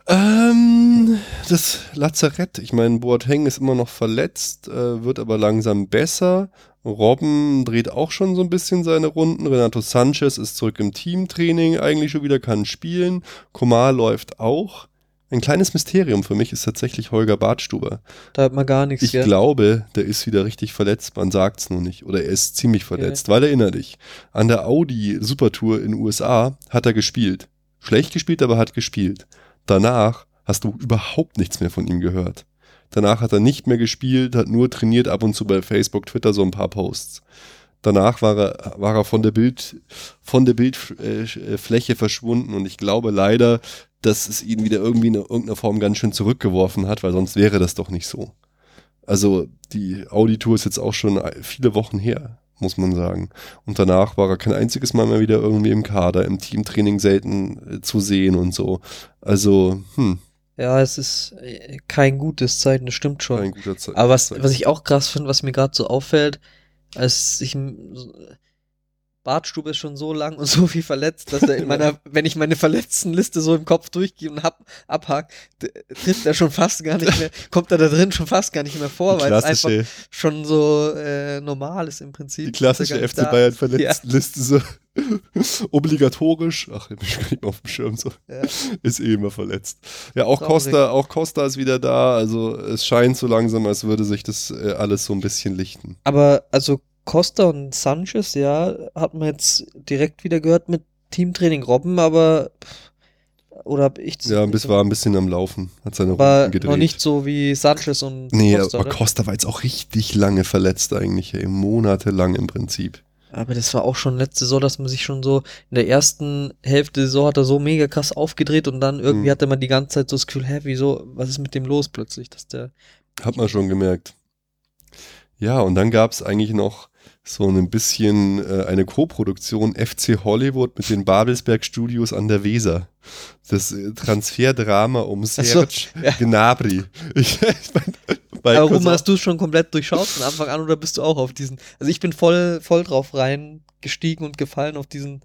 Speaker 2: Ähm, das Lazarett. Ich meine, Boateng ist immer noch verletzt, äh, wird aber langsam besser. Robben dreht auch schon so ein bisschen seine Runden. Renato Sanchez ist zurück im Teamtraining, eigentlich schon wieder kann spielen. Komar läuft auch. Ein kleines Mysterium für mich ist tatsächlich Holger Bartstuber.
Speaker 3: Da hat man gar nichts.
Speaker 2: Ich gell? glaube, der ist wieder richtig verletzt. Man sagt es nur nicht. Oder er ist ziemlich verletzt, ja. weil erinnere dich. An der Audi Supertour in den USA hat er gespielt. Schlecht gespielt, aber hat gespielt. Danach hast du überhaupt nichts mehr von ihm gehört. Danach hat er nicht mehr gespielt, hat nur trainiert, ab und zu bei Facebook, Twitter so ein paar Posts. Danach war er, war er von der Bild, von der Bildfläche verschwunden und ich glaube leider, dass es ihn wieder irgendwie in irgendeiner Form ganz schön zurückgeworfen hat, weil sonst wäre das doch nicht so. Also die Audi-Tour ist jetzt auch schon viele Wochen her, muss man sagen. Und danach war er kein einziges Mal mehr wieder irgendwie im Kader, im Teamtraining selten äh, zu sehen und so. Also, hm.
Speaker 3: Ja, es ist äh, kein gutes Zeichen, das stimmt schon. Kein guter Zeichen. Aber was, was ich auch krass finde, was mir gerade so auffällt, als ich Bartstube ist schon so lang und [laughs] so viel verletzt, dass er in meiner, [laughs] wenn ich meine Verletztenliste so im Kopf durchgehe und hab, abhakt, trifft er schon fast gar nicht mehr, [laughs] kommt er da drin schon fast gar nicht mehr vor, weil es einfach schon so äh, normal ist im Prinzip.
Speaker 2: Die klassische FC Bayern Verletztenliste ja. so obligatorisch, ach, ich bin gar nicht mehr auf dem Schirm so, ja. ist eh immer verletzt. Ja, auch Costa, auch Costa ist wieder da, also es scheint so langsam, als würde sich das äh, alles so ein bisschen lichten.
Speaker 3: Aber also Costa und Sanchez, ja, hat man jetzt direkt wieder gehört mit Teamtraining Robben, aber oder hab ich
Speaker 2: das? Ja, bis war ein bisschen am Laufen, hat seine
Speaker 3: Runden gedreht. noch nicht so wie Sanchez und
Speaker 2: nee, Costa. Nee, aber oder? Costa war jetzt auch richtig lange verletzt eigentlich, ey, monatelang im Prinzip.
Speaker 3: Aber das war auch schon letzte Saison, dass man sich schon so in der ersten Hälfte der Saison hat er so mega krass aufgedreht und dann irgendwie
Speaker 2: Mhm.
Speaker 3: hatte man die ganze Zeit so das Gefühl, hä, wieso, was ist mit dem los plötzlich, dass der
Speaker 2: Hat man schon gemerkt. Ja, und dann gab es eigentlich noch so ein bisschen äh, eine Co-Produktion FC Hollywood mit den Babelsberg Studios an der Weser. Das äh, Transferdrama um
Speaker 3: so,
Speaker 2: Serge
Speaker 3: ja.
Speaker 2: Gnabry. Ich, ich mein,
Speaker 3: Aber Ruben, hast du es schon komplett durchschaut von Anfang an oder bist du auch auf diesen? Also ich bin voll, voll drauf rein gestiegen und gefallen auf diesen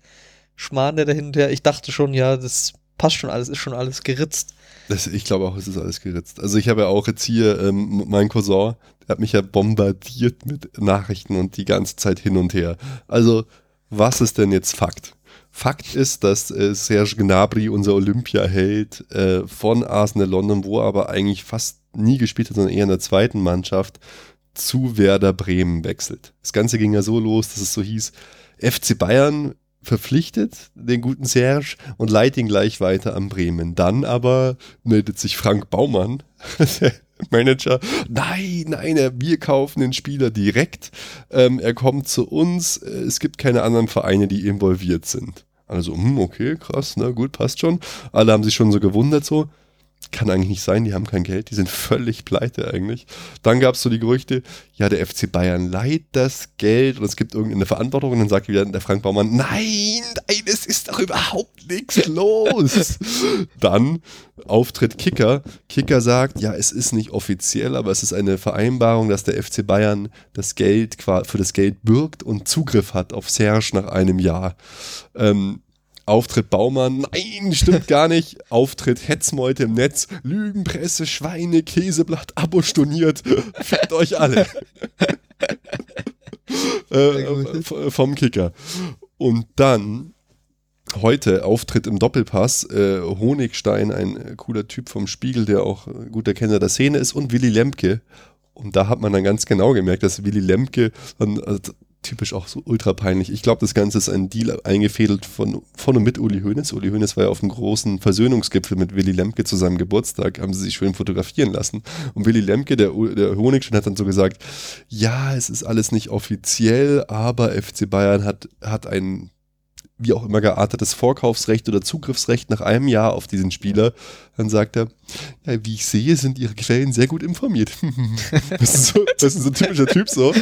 Speaker 3: Schmarrn, der da hin und her. Ich dachte schon, ja, das passt schon alles, ist schon alles geritzt.
Speaker 2: Das, ich glaube auch, es ist alles geritzt. Also ich habe ja auch jetzt hier, ähm, mein Cousin, hat mich ja bombardiert mit Nachrichten und die ganze Zeit hin und her. Also, was ist denn jetzt Fakt? Fakt ist, dass äh, Serge Gnabry, unser Olympiaheld äh, von Arsenal London, wo er aber eigentlich fast nie gespielt hat, sondern eher in der zweiten Mannschaft, zu Werder Bremen wechselt. Das Ganze ging ja so los, dass es so hieß, FC Bayern verpflichtet den guten Serge und leitet ihn gleich weiter an Bremen. Dann aber meldet sich Frank Baumann, [laughs] Manager, nein, nein, wir kaufen den Spieler direkt. Ähm, er kommt zu uns. Äh, Es gibt keine anderen Vereine, die involviert sind. Also, hm, okay, krass, na gut, passt schon. Alle haben sich schon so gewundert, so. Kann eigentlich nicht sein, die haben kein Geld, die sind [laughs] völlig pleite eigentlich. Dann gab es so die Gerüchte, ja, der FC Bayern leiht das Geld und es gibt irgendeine Verantwortung und dann sagt wieder der Frank Baumann, nein, nein, es ist doch überhaupt nichts [laughs] los. dann Auftritt Kicker. Kicker sagt, ja, es ist nicht offiziell, aber es ist eine Vereinbarung, dass der FC Bayern das Geld für das Geld bürgt und Zugriff hat auf Serge nach einem Jahr. Ähm, Auftritt Baumann, nein, stimmt gar nicht. Auftritt Hetzmeute im Netz, Lügenpresse, Schweine, Käseblatt, Abo storniert. Fickt euch alle. [laughs] äh, vom Kicker. Und dann heute Auftritt im Doppelpass, äh, Honigstein, ein äh, cooler Typ vom Spiegel, der auch äh, guter Kenner der Szene ist, und Willy Lemke. Und da hat man dann ganz genau gemerkt, dass Willy Lemke dann also, typisch auch so ultra peinlich. Ich glaube, das Ganze ist ein Deal eingefädelt von, von und mit Uli Hoeneß. Uli Hoeneß war ja auf einem großen Versöhnungsgipfel mit Willy Lemke zu seinem Geburtstag, haben sie sich schön fotografieren lassen. Und Willy Lemke, der, der Honigstein, hat dann so gesagt, ja, es ist alles nicht offiziell, aber FC Bayern hat, hat ein wie auch immer geartetes Vorkaufsrecht oder Zugriffsrecht nach einem Jahr auf diesen Spieler. Dann sagt er, ja, wie ich sehe, sind ihre Quellen sehr gut informiert. [laughs] das, ist so, das ist so ein typischer Typ so.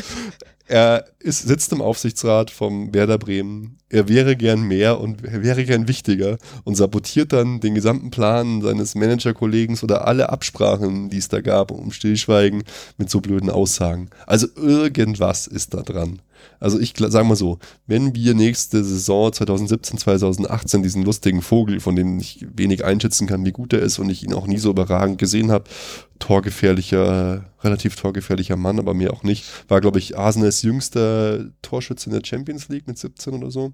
Speaker 2: Er ist, sitzt im Aufsichtsrat vom Werder Bremen. Er wäre gern mehr und er wäre gern wichtiger und sabotiert dann den gesamten Plan seines Managerkollegen oder alle Absprachen, die es da gab, um Stillschweigen mit so blöden Aussagen. Also irgendwas ist da dran. Also ich sage mal so, wenn wir nächste Saison 2017, 2018 diesen lustigen Vogel, von dem ich wenig einschätzen kann, wie gut er ist und ich ihn auch nie so überragend gesehen habe, torgefährlicher, relativ torgefährlicher Mann, aber mir auch nicht, war glaube ich Arsenals jüngster Torschütze in der Champions League mit 17 oder so.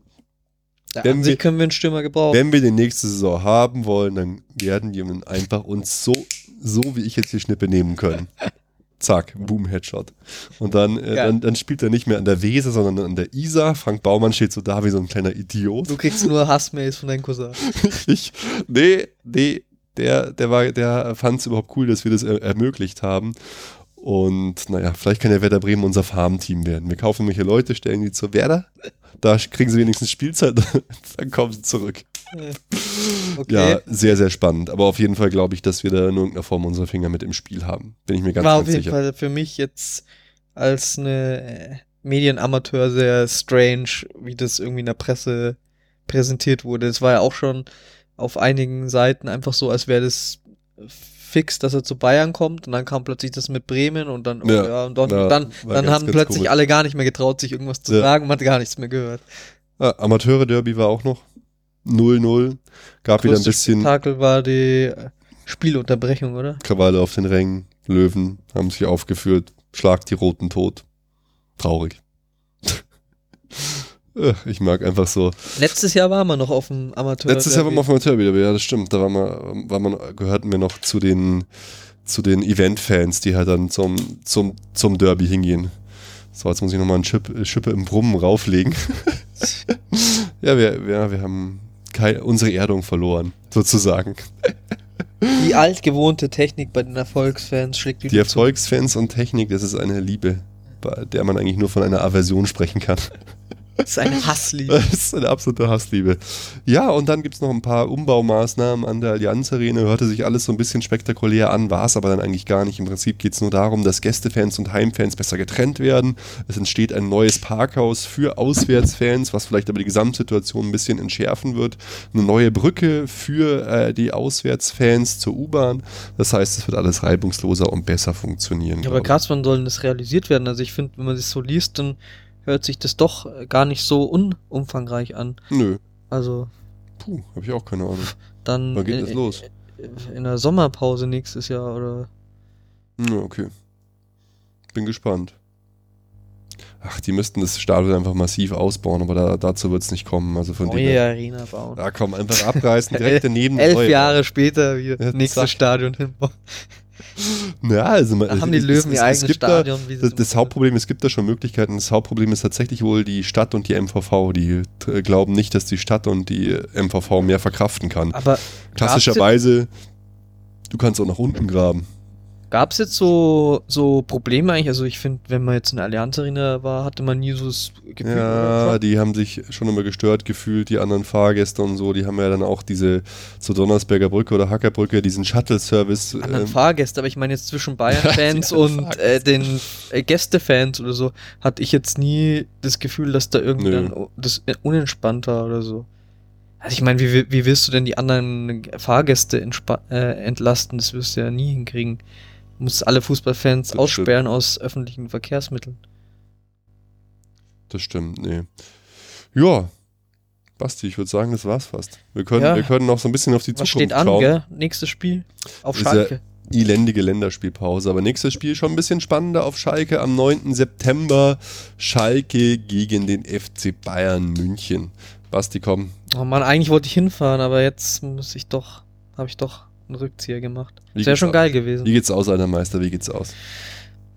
Speaker 3: Ja,
Speaker 2: Wenn wir-
Speaker 3: können wir einen Stürmer gebrauchen.
Speaker 2: Wenn wir den nächste Saison haben wollen, dann werden wir einfach uns so, so wie ich jetzt die Schnippe nehmen können. Zack, Boom, Headshot. Und dann, äh, dann, dann spielt er nicht mehr an der Weser, sondern an der Isar. Frank Baumann steht so da wie so ein kleiner Idiot.
Speaker 3: Du kriegst nur Hassmails von deinem Cousin. [laughs]
Speaker 2: Ich, nee, nee, der, der war, der fand es überhaupt cool, dass wir das er ermöglicht haben. Und naja, vielleicht kann der Werder Bremen unser Farmteam werden. Wir kaufen welche Leute, stellen die zur Werder. Da kriegen sie wenigstens Spielzeit, [laughs] dann kommen sie zurück.
Speaker 3: Okay.
Speaker 2: Ja, sehr, sehr spannend. Aber auf jeden Fall glaube ich, dass wir da in irgendeiner Form unsere Finger mit im Spiel haben. Bin ich mir ganz,
Speaker 3: War
Speaker 2: ganz
Speaker 3: auf jeden
Speaker 2: sicher.
Speaker 3: Fall für mich jetzt als eine äh, Medienamateur sehr strange, wie das irgendwie in der Presse präsentiert wurde. Es war ja auch schon auf einigen Seiten einfach so, als wäre das fix, dass er zu Bayern kommt und dann kam plötzlich das mit Bremen und dann, oh
Speaker 2: Ja,
Speaker 3: ja, und dann,
Speaker 2: ja,
Speaker 3: dann, dann
Speaker 2: ganz,
Speaker 3: haben
Speaker 2: ganz
Speaker 3: plötzlich
Speaker 2: komisch.
Speaker 3: alle gar nicht mehr getraut, sich irgendwas zu
Speaker 2: Ja.
Speaker 3: sagen, man hat gar nichts mehr gehört.
Speaker 2: Ah, Amateure-Derby war auch noch 0-0. Gab wieder ein bisschen
Speaker 3: Spektakel war die äh, Spielunterbrechung, oder?
Speaker 2: Krawalle auf den Rängen. Löwen haben sich aufgeführt. Schlag die Roten tot. Traurig. [laughs] Ach, ich mag einfach so.
Speaker 3: Letztes Jahr waren wir noch auf dem Amateur.
Speaker 2: Letztes Jahr waren wir auf dem Amateur wieder, ja, das stimmt. Da war man, war man, gehörten wir noch zu den, zu den Event-Fans, die halt dann zum, zum, zum Derby hingehen. So, jetzt muss ich nochmal eine Schippe, Schippe im Brummen rauflegen. [laughs] ja, wir, wir, wir haben keine, unsere Erdung verloren, sozusagen.
Speaker 3: Die altgewohnte Technik bei den Erfolgsfans schlägt wieder
Speaker 2: Die
Speaker 3: zu.
Speaker 2: Erfolgsfans und Technik, das ist eine Liebe, bei der man eigentlich nur von einer Aversion sprechen kann.
Speaker 3: Das ist eine Hassliebe.
Speaker 2: Das ist eine absolute Hassliebe. Ja, und dann gibt es noch ein paar Umbaumaßnahmen an der Allianz Arena. Hörte sich alles so ein bisschen spektakulär an, war es aber dann eigentlich gar nicht. Im Prinzip geht es nur darum, dass Gästefans und Heimfans besser getrennt werden. Es entsteht ein neues Parkhaus für Auswärtsfans, was vielleicht aber die Gesamtsituation ein bisschen entschärfen wird. Eine neue Brücke für äh, die Auswärtsfans zur U-Bahn. Das heißt, es wird alles reibungsloser und besser funktionieren.
Speaker 3: Ja, aber krass, wann soll das realisiert werden? Also ich finde, wenn man das so liest, dann hört sich das doch gar nicht so unumfangreich an.
Speaker 2: Nö.
Speaker 3: Also
Speaker 2: Puh, habe ich auch keine Ahnung.
Speaker 3: dann
Speaker 2: Wann geht
Speaker 3: in,
Speaker 2: das los?
Speaker 3: in der Sommerpause nächstes Jahr oder
Speaker 2: Ja, okay. Bin gespannt. Ach, die müssten das Stadion einfach massiv ausbauen, aber da, dazu wird es nicht kommen. Also von
Speaker 3: neue. Arena bauen.
Speaker 2: Ja, komm, einfach abreißen, direkt daneben. [laughs]
Speaker 3: Elf. Jahre später wieder
Speaker 2: Ja,
Speaker 3: nächstes. Stadion hinbauen. [laughs]
Speaker 2: Ja, also man-
Speaker 3: Da haben die Löwen
Speaker 2: es-
Speaker 3: ihr
Speaker 2: es
Speaker 3: eigenes
Speaker 2: da-
Speaker 3: Stadion. sie
Speaker 2: Das, das Hauptproblem, es gibt da schon Möglichkeiten. Das Hauptproblem ist tatsächlich wohl die Stadt und die MVV. Die äh, glauben nicht, dass die Stadt und die MVV mehr verkraften kann.
Speaker 3: Aber
Speaker 2: Klassischerweise, du kannst auch nach unten graben.
Speaker 3: Gab es jetzt so, so Probleme eigentlich? Also ich finde, wenn man jetzt in der Allianz Arena war, hatte man nie so das Gefühl.
Speaker 2: Ja, die haben sich schon immer gestört gefühlt, die anderen Fahrgäste und so. Die haben ja dann auch diese zur Donnersberger Brücke oder Hackerbrücke, diesen Shuttle-Service.
Speaker 3: anderen
Speaker 2: ähm,
Speaker 3: Fahrgäste, aber ich meine jetzt zwischen [laughs] Bayern-Fans und äh, den äh, Gästefans oder so, hatte ich jetzt nie das Gefühl, dass da dann das unentspannt war oder so. Also ich meine, wie, wie willst du denn die anderen Fahrgäste äh, entlasten? Das wirst du ja nie hinkriegen. Du musst alle Fußballfans
Speaker 2: Das
Speaker 3: aussperren aus öffentlichen Verkehrsmitteln.
Speaker 2: Das stimmt, nee. Ja, Basti, ich würde sagen, das war's fast. Wir können,
Speaker 3: Ja.
Speaker 2: wir können noch so ein bisschen auf die
Speaker 3: Was
Speaker 2: Zukunft
Speaker 3: steht an,
Speaker 2: schauen.
Speaker 3: gell? Nächstes Spiel auf
Speaker 2: Ist ja-
Speaker 3: Schalke.
Speaker 2: Elendige Länderspielpause. Aber nächstes Spiel schon ein bisschen spannender auf Schalke. Am 9. September Schalke gegen den FC Bayern München. Basti, komm.
Speaker 3: Oh Mann, eigentlich wollte ich hinfahren, aber jetzt muss ich doch, habe ich doch einen Rückzieher gemacht. Das wäre schon
Speaker 2: aus?
Speaker 3: geil gewesen.
Speaker 2: Wie geht's aus, alter Meister? Wie geht's aus?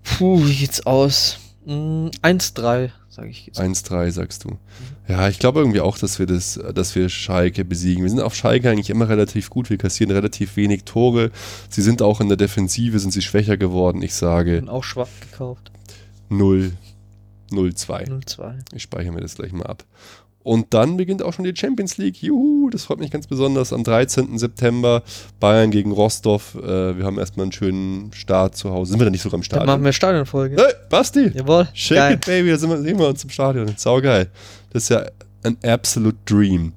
Speaker 3: Puh, wie geht's aus? Mm, 1-3, sage ich jetzt.
Speaker 2: 1-3, sagst du. Ja, ich glaube irgendwie auch, dass wir das, dass wir Schalke besiegen. Wir sind auf Schalke eigentlich immer relativ gut. Wir kassieren relativ wenig Tore. Sie sind auch in der Defensive, sind sie schwächer geworden. Ich sage
Speaker 3: Bin auch schwach gekauft.
Speaker 2: 0, 0-2.
Speaker 3: 0-2.
Speaker 2: Ich speichere mir das gleich mal ab. Und dann beginnt auch schon die Champions League. Juhu, das freut mich ganz besonders. Am 13. September Bayern gegen Rostov. Äh, wir haben erstmal einen schönen Start zu Hause. Sind wir da nicht sogar im
Speaker 3: Dann
Speaker 2: Stadion?
Speaker 3: machen wir Stadionfolge.
Speaker 2: Hey, Basti!
Speaker 3: Jawohl.
Speaker 2: Shake
Speaker 3: geil.
Speaker 2: it, baby, da sind wir, sehen wir uns im Stadion. Saugeil. Das ist ja ein absolute Dream.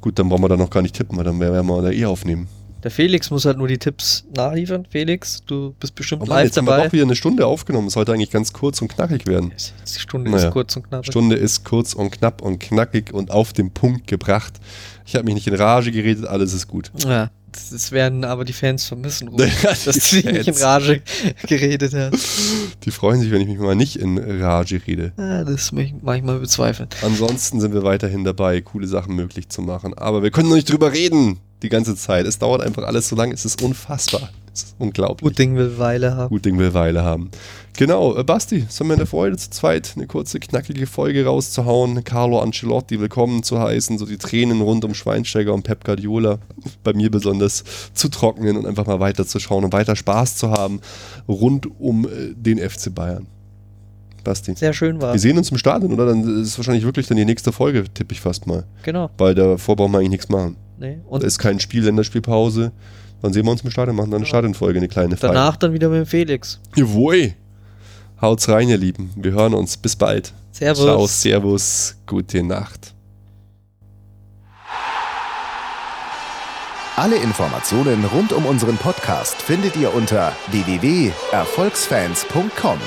Speaker 2: Gut, dann brauchen wir da noch gar nicht tippen, weil dann werden wir da eh aufnehmen.
Speaker 3: Der Felix muss halt nur die Tipps nachliefern. Felix, du bist bestimmt
Speaker 2: Oh Mann,
Speaker 3: live
Speaker 2: jetzt haben wir
Speaker 3: dabei.
Speaker 2: doch wieder eine Stunde aufgenommen. Es sollte eigentlich ganz kurz und knackig werden.
Speaker 3: Die Stunde
Speaker 2: Naja.
Speaker 3: ist kurz und knapp.
Speaker 2: Stunde ist kurz und knapp und knackig und auf den Punkt gebracht. Ich habe mich nicht in Rage geredet, alles ist gut.
Speaker 3: Ja, das, werden aber die Fans vermissen, Ruben, [laughs]
Speaker 2: Ja,
Speaker 3: dass du dich nicht in. Rage geredet hast.
Speaker 2: Die freuen sich, wenn ich mich mal nicht in Rage rede.
Speaker 3: Ja, das möchte ich manchmal bezweifeln.
Speaker 2: Ansonsten sind wir weiterhin dabei, coole Sachen möglich zu machen. Aber wir können noch nicht drüber reden die ganze Zeit. Es dauert einfach alles so lange. Es ist unfassbar. Es ist unglaublich.
Speaker 3: Gut Ding will Weile haben.
Speaker 2: Gut Ding will Weile haben. Genau, äh, Basti, es war mir eine Freude zu zweit, eine kurze, knackige Folge rauszuhauen. Carlo Ancelotti willkommen zu heißen, so die Tränen rund um Schweinsteiger und Pep Guardiola, bei mir besonders, zu trocknen und einfach mal weiterzuschauen und weiter Spaß zu haben rund um äh, den FC Bayern. Basti.
Speaker 3: Sehr schön war.
Speaker 2: Wir sehen uns im Stadion, oder? Dann ist es wahrscheinlich wirklich dann die nächste Folge, tippe ich fast mal.
Speaker 3: Genau.
Speaker 2: Weil davor brauchen wir eigentlich nichts machen.
Speaker 3: Nee.
Speaker 2: Da
Speaker 3: Und
Speaker 2: ist kein Spiel, Länderspielpause. Dann sehen wir uns im Stadion, machen dann eine
Speaker 3: Genau.
Speaker 2: Stadionfolge, eine kleine Feier.
Speaker 3: danach dann wieder mit dem Felix.
Speaker 2: Jawohl. Haut's rein, ihr Lieben. Wir hören uns. Bis bald.
Speaker 3: Servus.
Speaker 2: Ciao, Servus, gute Nacht.
Speaker 1: Alle Informationen rund um unseren Podcast findet ihr unter www.erfolgsfans.com.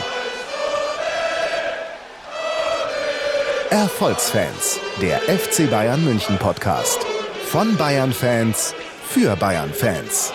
Speaker 1: Erfolgsfans, der FC Bayern München Podcast. Von Bayern Fans für Bayern Fans.